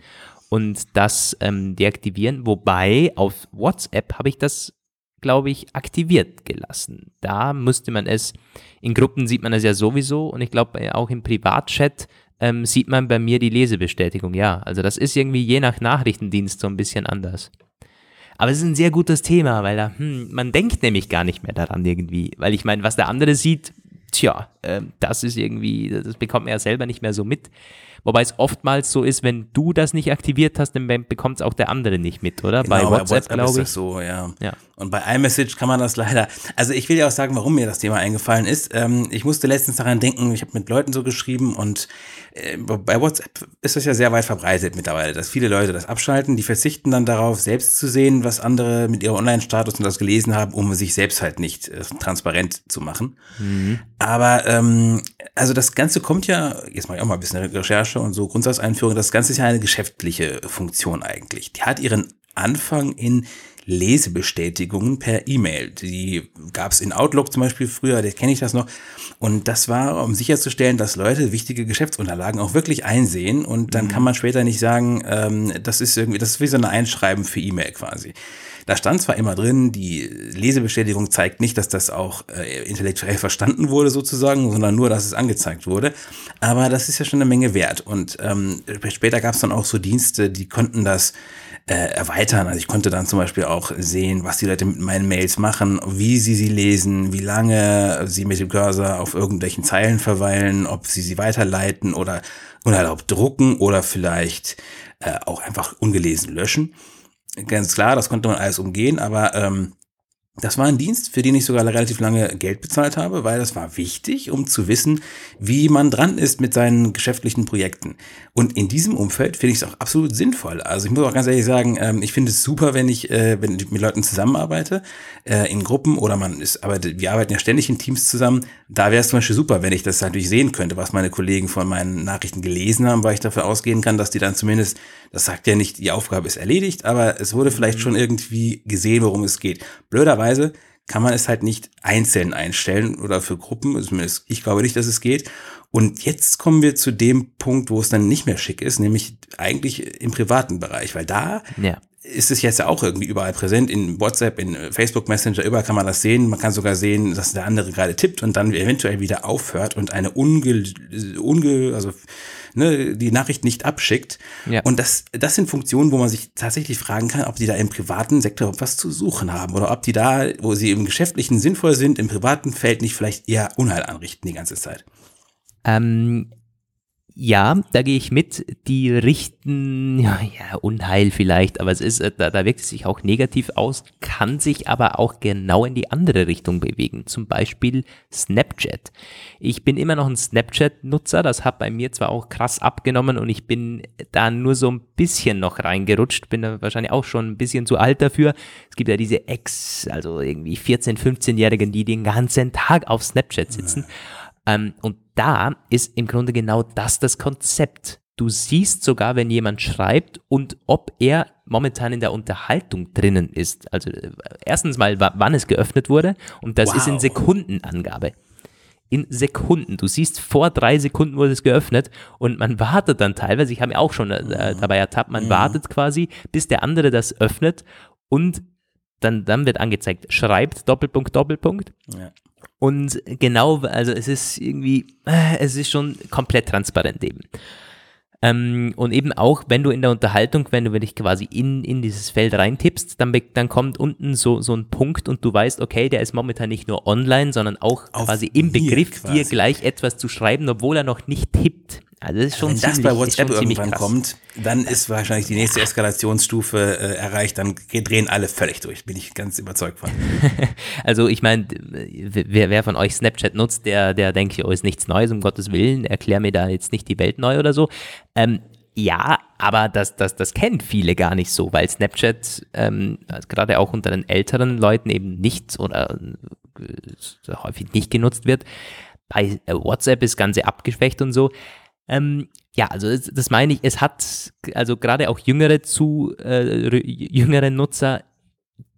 und das ähm, deaktivieren. Wobei auf WhatsApp habe ich das, glaube ich, aktiviert gelassen. Da müsste man es, in Gruppen sieht man es ja sowieso und ich glaube auch im Privatchat ähm, sieht man bei mir die Lesebestätigung. Ja, also das ist irgendwie je nach Nachrichtendienst so ein bisschen anders. Aber es ist ein sehr gutes Thema, weil da, hm, man denkt nämlich gar nicht mehr daran irgendwie. Weil ich meine, was der andere sieht, tja, äh, das ist irgendwie, das bekommt man ja selber nicht mehr so mit. Wobei es oftmals so ist, wenn du das nicht aktiviert hast, dann bekommt es auch der andere nicht mit, oder? Genau, bei WhatsApp, WhatsApp glaube ich. Ist das so, ja. ja. Und bei iMessage kann man das leider. Also ich will ja auch sagen, warum mir das Thema eingefallen ist. Ähm, ich musste letztens daran denken, ich habe mit Leuten so geschrieben und äh, bei WhatsApp ist das ja sehr weit verbreitet mittlerweile, dass viele Leute das abschalten, die verzichten dann darauf, selbst zu sehen, was andere mit ihrem Online-Status und das gelesen haben, um sich selbst halt nicht äh, transparent zu machen. Mhm. Aber ähm, also das Ganze kommt ja, jetzt mache ich auch mal ein bisschen Recherche und so Grundsatzeinführung, das Ganze ist ja eine geschäftliche Funktion eigentlich. Die hat ihren Anfang in Lesebestätigungen per E-Mail. Die gab es in Outlook zum Beispiel früher, da kenne ich das noch. Und das war, um sicherzustellen, dass Leute wichtige Geschäftsunterlagen auch wirklich einsehen. Und dann mhm. kann man später nicht sagen, ähm, das ist irgendwie, das ist wie so ein Einschreiben für E-Mail quasi. Da stand zwar immer drin, die Lesebestätigung zeigt nicht, dass das auch äh, intellektuell verstanden wurde sozusagen, sondern nur, dass es angezeigt wurde. Aber das ist ja schon eine Menge wert. Und ähm, später gab es dann auch so Dienste, die konnten das äh, erweitern. Also ich konnte dann zum Beispiel auch sehen, was die Leute mit meinen Mails machen, wie sie sie lesen, wie lange sie mit dem Cursor auf irgendwelchen Zeilen verweilen, ob sie sie weiterleiten oder unerlaubt drucken oder vielleicht äh, auch einfach ungelesen löschen. Ganz klar, das konnte man alles umgehen, aber ähm, das war ein Dienst, für den ich sogar relativ lange Geld bezahlt habe, weil das war wichtig, um zu wissen, wie man dran ist mit seinen geschäftlichen Projekten. Und in diesem Umfeld finde ich es auch absolut sinnvoll. Also ich muss auch ganz ehrlich sagen, ähm, ich finde es super, wenn ich, äh, wenn ich mit Leuten zusammenarbeite, äh, in Gruppen oder man ist, aber wir arbeiten ja ständig in Teams zusammen. Da wäre es zum Beispiel super, wenn ich das natürlich sehen könnte, was meine Kollegen von meinen Nachrichten gelesen haben, weil ich dafür ausgehen kann, dass die dann zumindest, das sagt ja nicht, die Aufgabe ist erledigt, aber es wurde vielleicht schon irgendwie gesehen, worum es geht. Blöderweise kann man es halt nicht einzeln einstellen oder für Gruppen. Zumindest ich glaube nicht, dass es geht. Und jetzt kommen wir zu dem Punkt, wo es dann nicht mehr schick ist, nämlich eigentlich im privaten Bereich, weil da ja. ist es jetzt ja auch irgendwie überall präsent, in WhatsApp, in Facebook Messenger, überall kann man das sehen. Man kann sogar sehen, dass der andere gerade tippt und dann eventuell wieder aufhört und eine unge, unge also ne, die Nachricht nicht abschickt. Ja. Und das, das sind Funktionen, wo man sich tatsächlich fragen kann, ob die da im privaten Sektor was zu suchen haben oder ob die da, wo sie im geschäftlichen sinnvoll sind, im privaten Feld nicht vielleicht eher Unheil anrichten die ganze Zeit. Ähm, ja, da gehe ich mit. Die richten, ja, ja, Unheil vielleicht, aber es ist, äh, da, da wirkt es sich auch negativ aus, kann sich aber auch genau in die andere Richtung bewegen. Zum Beispiel Snapchat. Ich bin immer noch ein Snapchat-Nutzer, das hat bei mir zwar auch krass abgenommen und ich bin da nur so ein bisschen noch reingerutscht, bin da wahrscheinlich auch schon ein bisschen zu alt dafür. Es gibt ja diese Ex, also irgendwie 14-, 15-Jährigen, die den ganzen Tag auf Snapchat sitzen. Ja ähm, und da ist im Grunde genau das das Konzept. Du siehst sogar, wenn jemand schreibt und ob er momentan in der Unterhaltung drinnen ist. Also äh, erstens mal, wann es geöffnet wurde und das wow. ist in Sekundenangabe. In Sekunden. Du siehst vor drei Sekunden wurde es geöffnet und man wartet dann teilweise, ich habe mir auch schon äh, mhm. dabei ertappt, man mhm. wartet quasi, bis der andere das öffnet und dann, dann wird angezeigt, schreibt Doppelpunkt, Doppelpunkt. Ja. Und genau, also es ist irgendwie, äh, es ist schon komplett transparent eben. Ähm, und eben auch, wenn du in der Unterhaltung, wenn du dich quasi in, in dieses Feld reintippst, dann, dann kommt unten so, so ein Punkt und du weißt, okay, der ist momentan nicht nur online, sondern auch Auf quasi im Begriff, quasi. dir gleich etwas zu schreiben, obwohl er noch nicht tippt. Also das ist schon Wenn ziemlich, das bei WhatsApp irgendwann krass. kommt, dann ist wahrscheinlich die nächste Eskalationsstufe äh, erreicht, dann drehen alle völlig durch, bin ich ganz überzeugt von. also ich meine, wer, wer von euch Snapchat nutzt, der, der denkt, oh, ist nichts Neues, um Gottes Willen, erklär mir da jetzt nicht die Welt neu oder so. Ähm, ja, aber das, das, das kennen viele gar nicht so, weil Snapchat ähm, also gerade auch unter den älteren Leuten eben nicht oder äh, häufig nicht genutzt wird. Bei äh, WhatsApp ist Ganze abgeschwächt und so. Ähm, ja, also das, das, meine ich, es hat also gerade auch jüngere zu äh, jüngere Nutzer,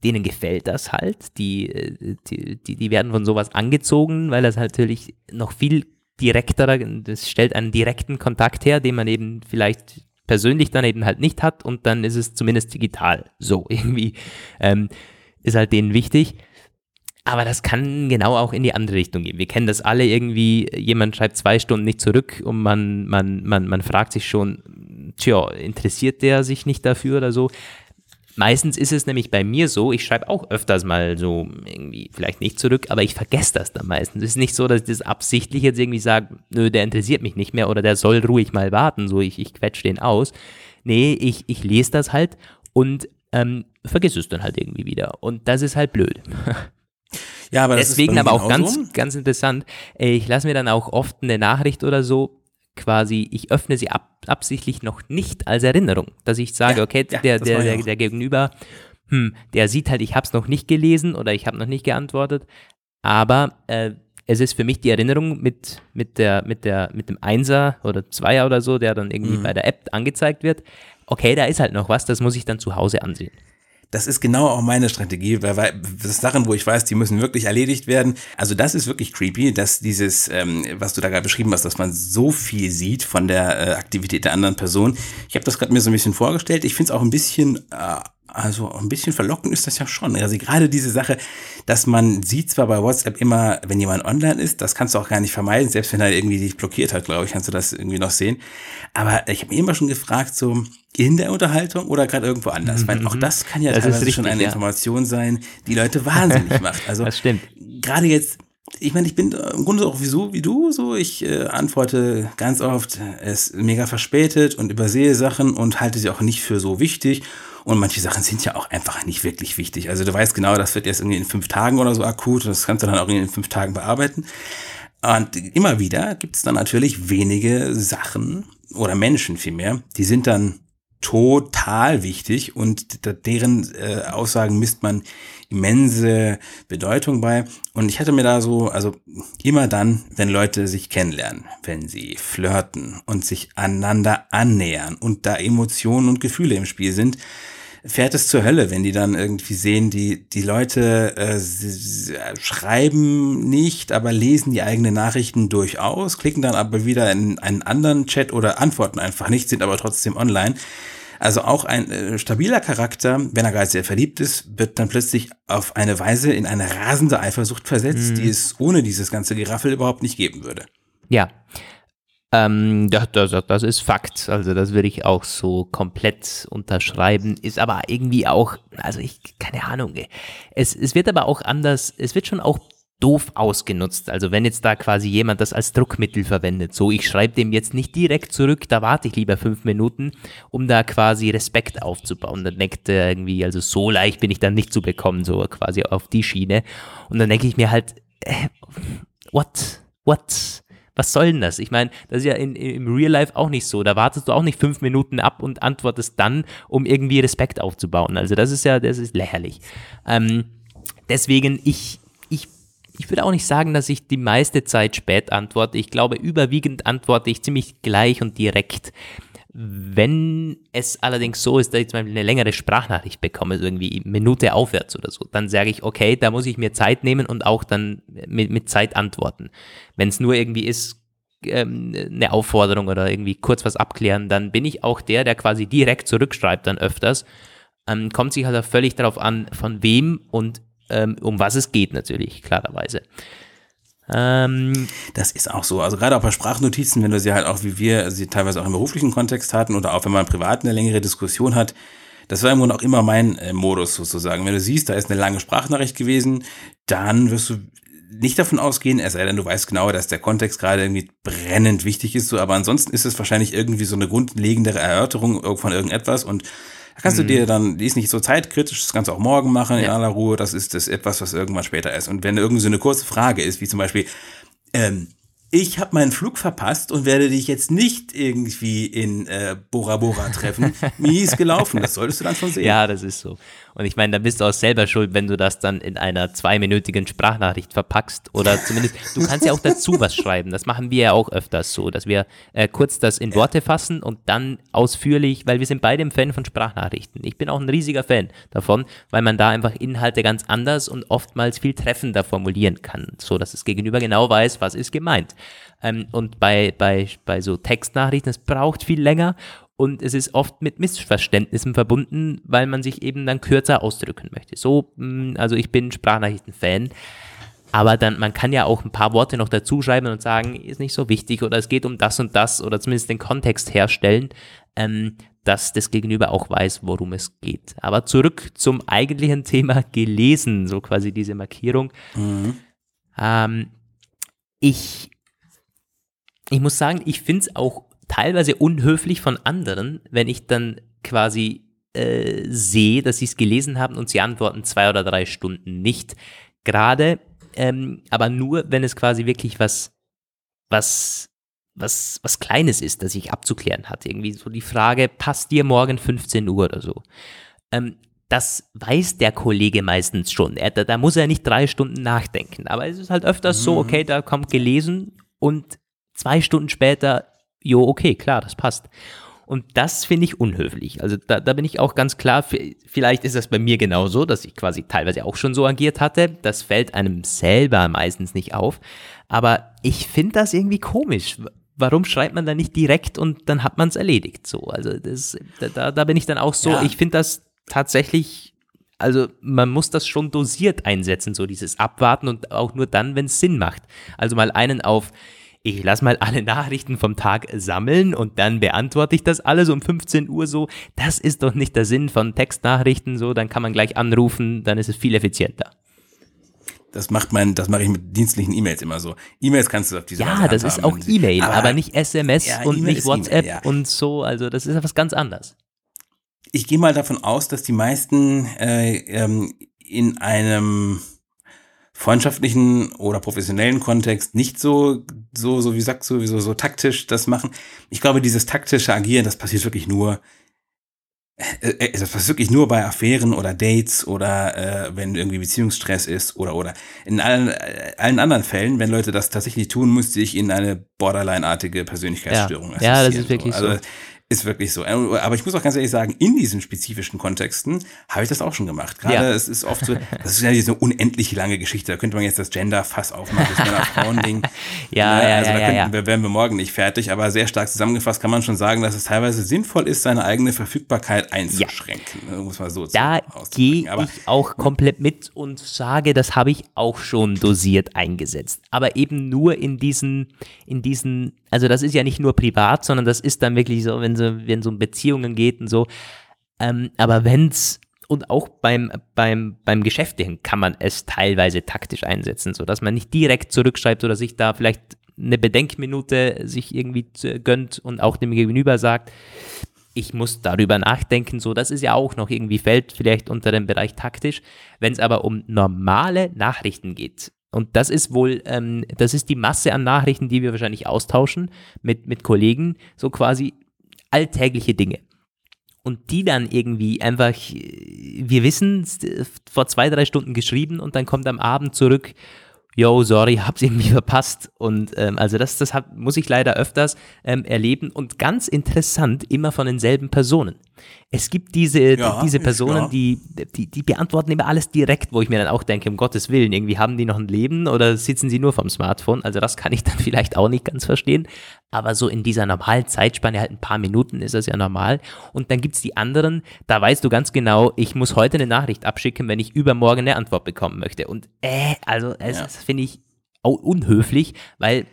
denen gefällt das halt. Die, äh, die, die, die werden von sowas angezogen, weil das natürlich noch viel direkter, das stellt einen direkten Kontakt her, den man eben vielleicht persönlich dann eben halt nicht hat und dann ist es zumindest digital. So irgendwie ähm, ist halt denen wichtig. Aber das kann genau auch in die andere Richtung gehen. Wir kennen das alle irgendwie, jemand schreibt zwei Stunden nicht zurück und man, man, man, man fragt sich schon, tja, interessiert der sich nicht dafür oder so? Meistens ist es nämlich bei mir so, ich schreibe auch öfters mal so irgendwie vielleicht nicht zurück, aber ich vergesse das dann meistens. Es ist nicht so, dass ich das absichtlich jetzt irgendwie sage, nö, der interessiert mich nicht mehr oder der soll ruhig mal warten, so ich, ich quetsche den aus. Nee, ich, ich lese das halt und ähm, vergiss es dann halt irgendwie wieder. Und das ist halt blöd. Ja, aber Deswegen aber auch ganz, ganz interessant. Äh, ich lasse mir dann auch oft eine Nachricht oder so quasi, ich öffne sie ab, absichtlich noch nicht als Erinnerung, dass ich sage, ja, okay, ja, der, der, der, der, Gegenüber, hm, der sieht halt, ich habe es noch nicht gelesen oder ich habe noch nicht geantwortet, aber äh, es ist für mich die Erinnerung mit, mit, der, mit, der, mit dem Einser oder Zweier oder so, der dann irgendwie mhm. bei der App angezeigt wird. Okay, da ist halt noch was, das muss ich dann zu Hause ansehen das ist genau auch meine Strategie, weil, weil das Sachen, wo ich weiß, die müssen wirklich erledigt werden. Also das ist wirklich creepy, dass dieses, ähm, was du da gerade beschrieben hast, dass man so viel sieht von der äh, Aktivität der anderen Person. Ich habe das gerade mir so ein bisschen vorgestellt. Ich finde es auch ein bisschen äh, also ein bisschen verlockend ist das ja schon. Also gerade diese Sache, dass man sieht zwar bei WhatsApp immer, wenn jemand online ist, das kannst du auch gar nicht vermeiden, selbst wenn er irgendwie dich blockiert hat, glaube ich, kannst du das irgendwie noch sehen. Aber ich habe mir immer schon gefragt, so in der Unterhaltung oder gerade irgendwo anders, mhm. weil auch das kann ja das teilweise richtig, schon eine ja. Information sein, die Leute wahnsinnig macht. Also das stimmt. gerade jetzt ich meine, ich bin im Grunde auch wieso wie du, so ich äh, antworte ganz oft, es ist mega verspätet und übersehe Sachen und halte sie auch nicht für so wichtig und manche Sachen sind ja auch einfach nicht wirklich wichtig. Also du weißt genau, das wird jetzt irgendwie in fünf Tagen oder so akut. Das kannst du dann auch in fünf Tagen bearbeiten. Und immer wieder gibt es dann natürlich wenige Sachen oder Menschen vielmehr, die sind dann total wichtig und deren äh, Aussagen misst man immense Bedeutung bei. Und ich hatte mir da so, also immer dann, wenn Leute sich kennenlernen, wenn sie flirten und sich aneinander annähern und da Emotionen und Gefühle im Spiel sind, fährt es zur Hölle, wenn die dann irgendwie sehen, die, die Leute äh, schreiben nicht, aber lesen die eigenen Nachrichten durchaus, klicken dann aber wieder in einen anderen Chat oder antworten einfach nicht, sind aber trotzdem online. Also auch ein äh, stabiler Charakter, wenn er gerade sehr verliebt ist, wird dann plötzlich auf eine Weise in eine rasende Eifersucht versetzt, mhm. die es ohne dieses ganze Geraffel überhaupt nicht geben würde. Ja, ähm, das, das, das, ist Fakt. Also das würde ich auch so komplett unterschreiben. Ist aber irgendwie auch, also ich, keine Ahnung. Es, es wird aber auch anders, es wird schon auch doof ausgenutzt. Also wenn jetzt da quasi jemand das als Druckmittel verwendet, so ich schreibe dem jetzt nicht direkt zurück, da warte ich lieber fünf Minuten, um da quasi Respekt aufzubauen. Dann denkt er irgendwie, also so leicht bin ich dann nicht zu bekommen, so quasi auf die Schiene. Und dann denke ich mir halt, äh, what, what? Was soll denn das? Ich meine, das ist ja in, im Real Life auch nicht so. Da wartest du auch nicht fünf Minuten ab und antwortest dann, um irgendwie Respekt aufzubauen. Also das ist ja, das ist lächerlich. Ähm, deswegen, ich, ich, ich würde auch nicht sagen, dass ich die meiste Zeit spät antworte. Ich glaube, überwiegend antworte ich ziemlich gleich und direkt. Wenn es allerdings so ist, dass ich zum Beispiel eine längere Sprachnachricht bekomme, irgendwie Minute aufwärts oder so, dann sage ich, okay, da muss ich mir Zeit nehmen und auch dann mit, mit Zeit antworten. Wenn es nur irgendwie ist, ähm, eine Aufforderung oder irgendwie kurz was abklären, dann bin ich auch der, der quasi direkt zurückschreibt dann öfters. Ähm, kommt sich halt auch völlig darauf an, von wem und ähm, um was es geht natürlich, klarerweise. Ähm, das ist auch so. Also gerade auch bei Sprachnotizen, wenn du sie halt auch wie wir sie teilweise auch im beruflichen Kontext hatten oder auch wenn man privat eine längere Diskussion hat, das war im Grunde auch immer mein äh, Modus sozusagen. Wenn du siehst, da ist eine lange Sprachnachricht gewesen, dann wirst du nicht davon ausgehen, es sei denn, du weißt genau, dass der Kontext gerade irgendwie brennend wichtig ist, so, aber ansonsten ist es wahrscheinlich irgendwie so eine grundlegendere Erörterung von irgendetwas und da kannst mhm. du dir dann, die ist nicht so zeitkritisch, das kannst du auch morgen machen in ja. aller Ruhe. Das ist das etwas, was irgendwann später ist. Und wenn irgendwie so eine kurze Frage ist, wie zum Beispiel, ähm, ich habe meinen Flug verpasst und werde dich jetzt nicht irgendwie in äh, Bora Bora treffen. Mies gelaufen, das solltest du dann schon sehen. Ja, das ist so. Und ich meine, da bist du auch selber schuld, wenn du das dann in einer zweiminütigen Sprachnachricht verpackst. Oder zumindest, du kannst ja auch dazu was schreiben. Das machen wir ja auch öfters so, dass wir äh, kurz das in Worte fassen und dann ausführlich, weil wir sind beide ein Fan von Sprachnachrichten. Ich bin auch ein riesiger Fan davon, weil man da einfach Inhalte ganz anders und oftmals viel treffender formulieren kann, so dass das Gegenüber genau weiß, was ist gemeint. Ähm, und bei, bei, bei so Textnachrichten, es braucht viel länger und es ist oft mit Missverständnissen verbunden, weil man sich eben dann kürzer ausdrücken möchte. So, mm, also ich bin Sprachnachrichten-Fan. Aber dann, man kann ja auch ein paar Worte noch dazu schreiben und sagen, ist nicht so wichtig oder es geht um das und das oder zumindest den Kontext herstellen, ähm, dass das Gegenüber auch weiß, worum es geht. Aber zurück zum eigentlichen Thema gelesen, so quasi diese Markierung. Mhm. Ähm, ich ich muss sagen, ich finde es auch teilweise unhöflich von anderen, wenn ich dann quasi äh, sehe, dass sie es gelesen haben und sie antworten zwei oder drei Stunden nicht. Gerade, ähm, aber nur, wenn es quasi wirklich was, was, was, was Kleines ist, das ich abzuklären hatte. Irgendwie so die Frage, passt dir morgen 15 Uhr oder so? Ähm, das weiß der Kollege meistens schon. Er, da, da, muss er nicht drei Stunden nachdenken. Aber es ist halt öfters mhm. so, okay, da kommt gelesen und zwei Stunden später, jo, okay, klar, das passt. Und das finde ich unhöflich. Also da, da bin ich auch ganz klar, vielleicht ist das bei mir genauso, dass ich quasi teilweise auch schon so agiert hatte. Das fällt einem selber meistens nicht auf. Aber ich finde das irgendwie komisch. Warum schreibt man da nicht direkt und dann hat man es erledigt? So, also das, da, da bin ich dann auch so, ja. ich finde das tatsächlich, also man muss das schon dosiert einsetzen, so dieses Abwarten und auch nur dann, wenn es Sinn macht. Also mal einen auf, ich lasse mal alle Nachrichten vom Tag sammeln und dann beantworte ich das alles um 15 Uhr so. Das ist doch nicht der Sinn von Textnachrichten so, dann kann man gleich anrufen, dann ist es viel effizienter. Das macht mein, das mache ich mit dienstlichen E-Mails immer so. E-Mails kannst du auf diese Ja, Weise das ist auch E-Mail, aber, nicht SMS Ja, und E-Mail nicht WhatsApp ja. und so. Also das ist etwas ganz anderes. ich gehe mal davon aus, dass die meisten äh, ähm, in einem freundschaftlichen oder professionellen Kontext nicht so, so, so wie sagst du, so, so taktisch das machen. Ich glaube, dieses taktische Agieren, das passiert wirklich nur, äh, äh, das passiert wirklich nur bei Affären oder Dates oder äh, wenn irgendwie Beziehungsstress ist oder oder in allen, äh, allen anderen Fällen, wenn Leute das tatsächlich tun, müsste ich in eine Borderline-artige Persönlichkeitsstörung Ja. Ja, das ist wirklich Also, so. Ist wirklich so. Äh, Aber ich muss auch ganz ehrlich sagen, in diesen spezifischen Kontexten habe ich das auch schon gemacht. Gerade Ja. es ist oft so, das ist ja diese unendlich lange Geschichte. Da könnte man jetzt das Gender-Fass aufmachen, das Männer-Frauen-Ding. Ja, Ne? ja, also ja, da ja, könnten, ja. wir- wären wir morgen nicht fertig, aber sehr stark zusammengefasst kann man schon sagen, dass es teilweise sinnvoll ist, seine eigene Verfügbarkeit einzuschränken. Ne, Muss man so Da gehe ich auch komplett mit und sage, das habe ich auch schon dosiert eingesetzt. Aber eben nur in diesen, in diesen, also das ist ja nicht nur privat, sondern das ist dann wirklich so, wenn so, wenn so um Beziehungen geht und so. Ähm, aber wenn's und auch beim, beim, beim Geschäftlichen kann man es teilweise taktisch einsetzen, so dass man nicht direkt zurückschreibt oder sich da vielleicht eine Bedenkminute sich irgendwie gönnt und auch dem Gegenüber sagt, ich muss darüber nachdenken, so, das ist ja auch noch irgendwie fällt vielleicht unter dem Bereich taktisch. Wenn es aber um normale Nachrichten geht, und das ist wohl, ähm, das ist die Masse an Nachrichten, die wir wahrscheinlich austauschen mit, mit Kollegen, so quasi alltägliche Dinge. Und die dann irgendwie einfach, äh, wir wissen, äh, vor zwei, drei Stunden geschrieben und dann kommt am Abend zurück, yo, sorry, hab's irgendwie verpasst. Und ähm, also das, das hab, muss ich leider öfters ähm, erleben und ganz interessant, immer von denselben Personen. Es gibt diese, Ja, diese Personen, ja. die, die, die beantworten immer alles direkt, wo ich mir dann auch denke, um Gottes Willen, irgendwie haben die noch ein Leben oder sitzen sie nur vom Smartphone? Also das kann ich dann vielleicht auch nicht ganz verstehen. Aber so in dieser normalen Zeitspanne, halt ein paar Minuten ist das ja normal. Und dann gibt's die anderen, da weißt du ganz genau, ich muss heute eine Nachricht abschicken, wenn ich übermorgen eine Antwort bekommen möchte. Und äh, also es Ja. das finde ich unhöflich, weil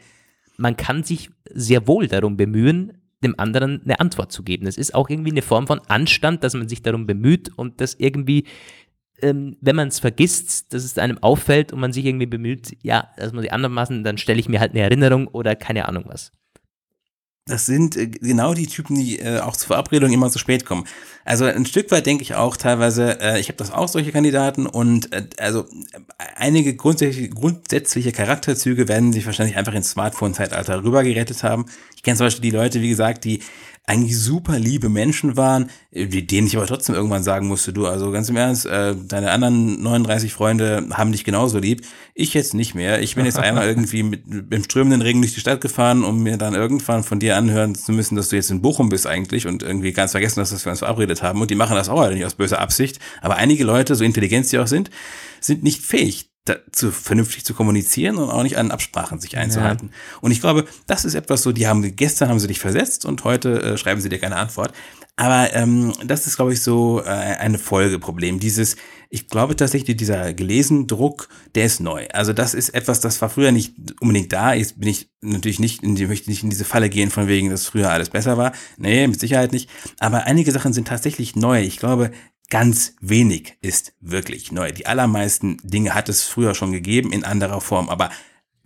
man kann sich sehr wohl darum bemühen, dem anderen eine Antwort zu geben. Es ist auch irgendwie eine Form von Anstand, dass man sich darum bemüht und das irgendwie, ähm, wenn man es vergisst, dass es einem auffällt und man sich irgendwie bemüht, ja, dass man die anderen machen, dann stelle ich mir halt eine Erinnerung oder keine Ahnung was. Das sind äh, genau die Typen, die äh, auch zur Verabredung immer zu spät kommen. Also ein Stück weit denke ich auch teilweise, äh, ich habe das auch solche Kandidaten und äh, also äh, einige grundsätzliche, grundsätzliche Charakterzüge werden sich wahrscheinlich einfach ins Smartphone-Zeitalter rübergerettet haben. Ich kenne zum Beispiel die Leute, wie gesagt, die eigentlich super liebe Menschen waren, äh, denen ich aber trotzdem irgendwann sagen musste, du, also ganz im Ernst, äh, deine anderen 39 Freunde haben dich genauso lieb. Ich jetzt nicht mehr. Ich bin jetzt einmal irgendwie mit, im strömenden Regen durch die Stadt gefahren, um mir dann irgendwann von dir anhören zu müssen, dass du jetzt in Bochum bist eigentlich und irgendwie ganz vergessen hast, dass wir uns verabredet haben. Und die machen das auch nicht aus böser Absicht. Aber einige Leute, so intelligent sie auch sind, sind nicht fähig, dazu vernünftig zu kommunizieren und auch nicht an Absprachen sich einzuhalten. Und ich glaube, das ist etwas so, die haben gestern haben sie dich versetzt und heute äh, schreiben sie dir keine Antwort. Aber ähm, das ist, glaube ich, so äh, eine Folgeproblem. Dieses, ich glaube tatsächlich, dieser gelesen Druck, der ist neu. Also das ist etwas, das war früher nicht unbedingt da. Jetzt bin ich natürlich nicht in die, möchte nicht in diese Falle gehen, von wegen, dass früher alles besser war. Nee, mit Sicherheit nicht. Aber einige Sachen sind tatsächlich neu. Ich glaube, ganz wenig ist wirklich neu. Die allermeisten Dinge hat es früher schon gegeben in anderer Form. Aber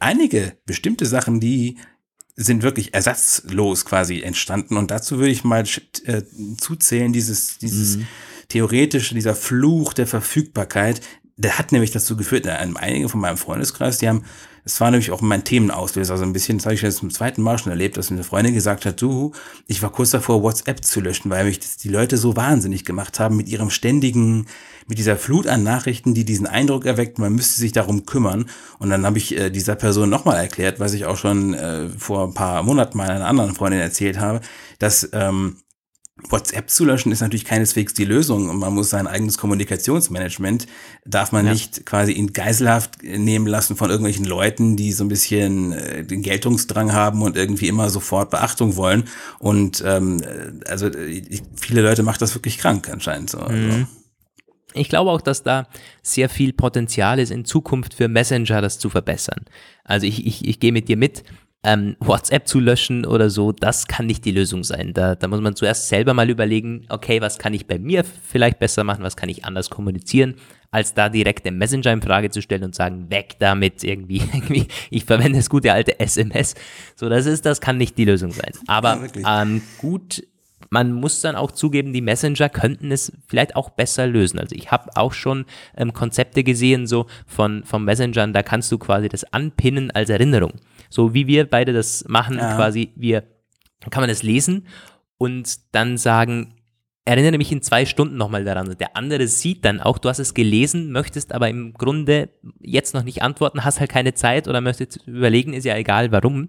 einige bestimmte Sachen, die sind wirklich ersatzlos quasi entstanden. Und dazu würde ich mal äh, zuzählen, dieses, dieses Mhm. theoretische, dieser Fluch der Verfügbarkeit. Der hat nämlich dazu geführt, äh, einige von meinem Freundeskreis, die haben, es war nämlich auch mein Themenauslöser, so ein bisschen, das habe ich jetzt zum zweiten Mal schon erlebt, dass eine Freundin gesagt hat, du, ich war kurz davor, WhatsApp zu löschen, weil mich die Leute so wahnsinnig gemacht haben mit ihrem ständigen, mit dieser Flut an Nachrichten, die diesen Eindruck erweckt, man müsste sich darum kümmern. Und dann habe ich äh, dieser Person nochmal erklärt, was ich auch schon äh, vor ein paar Monaten mal einer anderen Freundin erzählt habe, dass ähm, WhatsApp zu löschen ist natürlich keineswegs die Lösung und man muss sein eigenes Kommunikationsmanagement, darf man ja. nicht quasi in Geiselhaft nehmen lassen von irgendwelchen Leuten, die so ein bisschen äh, den Geltungsdrang haben und irgendwie immer sofort Beachtung wollen. Und ähm, also viele Leute macht das wirklich krank anscheinend so. Also. Mhm. Ich glaube auch, dass da sehr viel Potenzial ist in Zukunft für Messenger, das zu verbessern. Also ich, ich, ich gehe mit dir mit ähm, WhatsApp zu löschen oder so, das kann nicht die Lösung sein. Da, da muss man zuerst selber mal überlegen, okay, was kann ich bei mir vielleicht besser machen, was kann ich anders kommunizieren, als da direkt den Messenger in Frage zu stellen und sagen, weg damit irgendwie, irgendwie ich verwende das gute alte SMS. So, das ist, das kann nicht die Lösung sein. Aber ja, ähm, gut man muss dann auch zugeben, die Messenger könnten es vielleicht auch besser lösen. Also ich habe auch schon ähm, Konzepte gesehen, so von, von Messengern, da kannst du quasi das anpinnen als Erinnerung. So wie wir beide das machen, ja. quasi, wir, kann man das lesen und dann sagen, erinnere mich in zwei Stunden nochmal daran. Und der andere sieht dann auch, du hast es gelesen, möchtest aber im Grunde jetzt noch nicht antworten, hast halt keine Zeit oder möchtest überlegen, ist ja egal warum.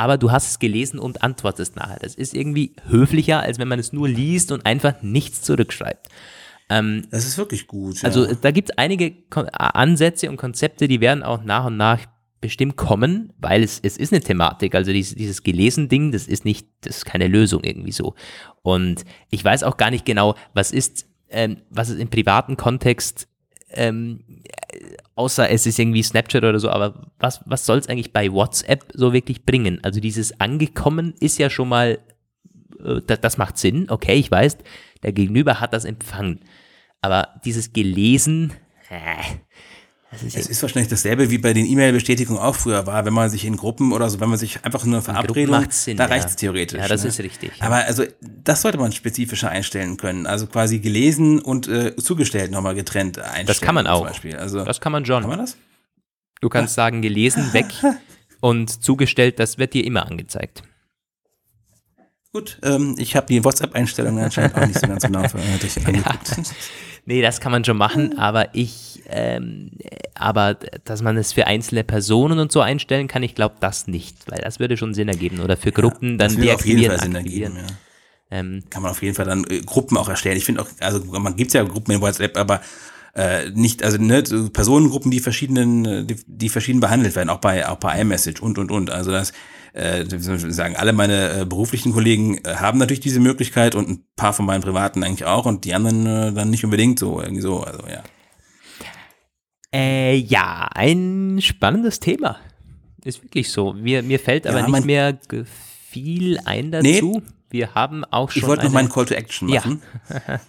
Aber du hast es gelesen und antwortest nachher. Das ist irgendwie höflicher, als wenn man es nur liest und einfach nichts zurückschreibt. Ähm, das ist wirklich gut. Ja. Also da gibt es einige Ansätze und Konzepte, die werden auch nach und nach bestimmt kommen, weil es, es ist eine Thematik. Also dieses, dieses Gelesen-Ding, das ist nicht, das ist keine Lösung irgendwie so. Und ich weiß auch gar nicht genau, was ist, ähm, was ist im privaten Kontext, ähm, außer es ist irgendwie Snapchat oder so, aber was, was soll es eigentlich bei WhatsApp so wirklich bringen? Also dieses Angekommen ist ja schon mal, äh, das, das macht Sinn, okay, ich weiß, der Gegenüber hat das empfangen. Aber dieses Gelesen, äh, es ist wahrscheinlich dasselbe wie bei den E-Mail-Bestätigungen auch früher war, wenn man sich in Gruppen oder so, wenn man sich einfach nur verabredet, da reicht es theoretisch. Ja, das ne? ist richtig. Aber also das sollte man spezifischer einstellen können. Also quasi gelesen und äh, zugestellt nochmal getrennt einstellen. Das kann man auch. Also, das kann man schon. Kann man das? Du kannst ah. sagen, gelesen, weg und zugestellt, das wird dir immer angezeigt. Gut, ähm, ich habe die WhatsApp-Einstellungen anscheinend auch nicht so ganz genau ja. Nee, das kann man schon machen, aber ich, ähm, aber dass man es für einzelne Personen und so einstellen kann, ich glaube das nicht, weil das würde schon Sinn ergeben. Oder für Gruppen ja, dann deaktivieren. Auf jeden Fall Sinn ergeben, ja. Ähm, kann man auf jeden Fall dann äh, Gruppen auch erstellen. Ich finde auch, also man gibt ja Gruppen in WhatsApp, aber äh, nicht, also ne, Personengruppen, die verschiedenen, äh, die, die verschieden behandelt werden, auch bei, auch bei iMessage und und und. Also das äh, sagen, alle meine äh, beruflichen Kollegen äh, haben natürlich diese Möglichkeit und ein paar von meinen privaten eigentlich auch und die anderen äh, dann nicht unbedingt so, irgendwie so, also ja. Äh, ja, ein spannendes Thema. Ist wirklich so. Mir, mir fällt aber ja, nicht mehr viel ein dazu. Nee, Wir haben auch schon. Ich wollte noch meinen Call to Action machen. Ja.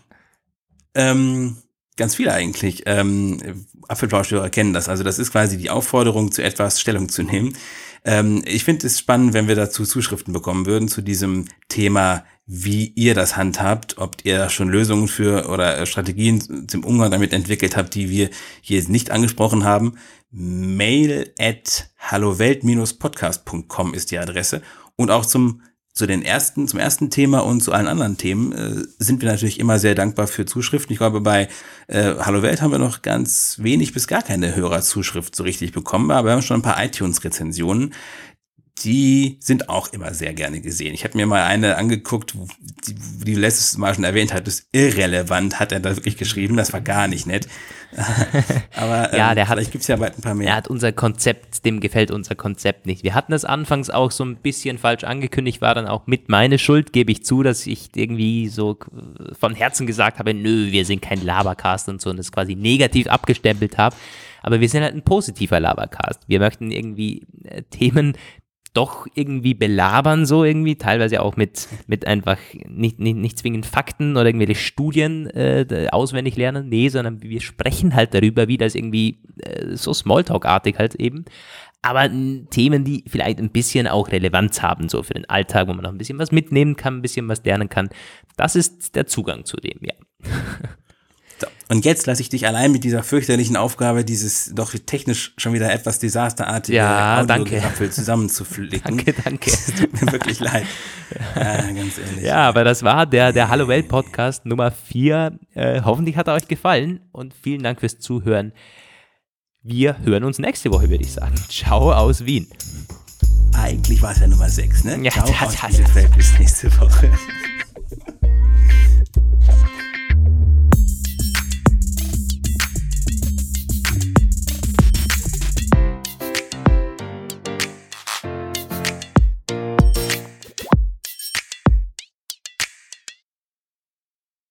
ähm, ganz viele eigentlich. Ähm, Apfelplauschhörer kennen das. Also das ist quasi die Aufforderung, zu etwas Stellung zu nehmen. Ähm, ich finde es spannend, wenn wir dazu Zuschriften bekommen würden zu diesem Thema, wie ihr das handhabt, ob ihr schon Lösungen für oder äh, Strategien zum Umgang damit entwickelt habt, die wir hier nicht angesprochen haben. Mail at hallowelt-podcast.com ist die Adresse und auch zum zu den ersten, zum ersten Thema und zu allen anderen Themen äh, sind wir natürlich immer sehr dankbar für Zuschriften. Ich glaube, bei äh, Hallo Welt haben wir noch ganz wenig bis gar keine Hörerzuschrift so richtig bekommen, aber wir haben schon ein paar iTunes-Rezensionen die sind auch immer sehr gerne gesehen. Ich habe mir mal eine angeguckt, die, die du letztes Mal schon erwähnt hattest, irrelevant hat er da wirklich geschrieben, das war gar nicht nett. Aber ja, ähm, der vielleicht gibt es ja bald ein paar mehr. Er hat unser Konzept, dem gefällt unser Konzept nicht. Wir hatten das anfangs auch so ein bisschen falsch angekündigt, war dann auch mit meine Schuld, gebe ich zu, dass ich irgendwie so von Herzen gesagt habe, nö, wir sind kein Labercast und so und das quasi negativ abgestempelt habe. Aber wir sind halt ein positiver Labercast. Wir möchten irgendwie äh, Themen doch irgendwie belabern, so irgendwie, teilweise auch mit, mit einfach nicht, nicht, nicht zwingend Fakten oder irgendwelche Studien äh, auswendig lernen, nee, sondern wir sprechen halt darüber, wie das irgendwie äh, so Smalltalk-artig halt eben. Aber Themen, die vielleicht ein bisschen auch Relevanz haben, so für den Alltag, wo man noch ein bisschen was mitnehmen kann, ein bisschen was lernen kann. Das ist der Zugang zu dem, ja. Und jetzt lasse ich dich allein mit dieser fürchterlichen Aufgabe, dieses doch technisch schon wieder etwas desasterartige ja, danke. zusammenzuflicken. danke, danke. tut mir wirklich leid. Ja, ganz ehrlich. Ja, aber das war der, der Hallo Welt Podcast Nummer 4. Äh, hoffentlich hat er euch gefallen und vielen Dank fürs Zuhören. Wir hören uns nächste Woche, würde ich sagen. Ciao aus Wien. Eigentlich war es ja Nummer 6, ne? Ja, Ciao das, aus Bielefeld bis nächste Woche.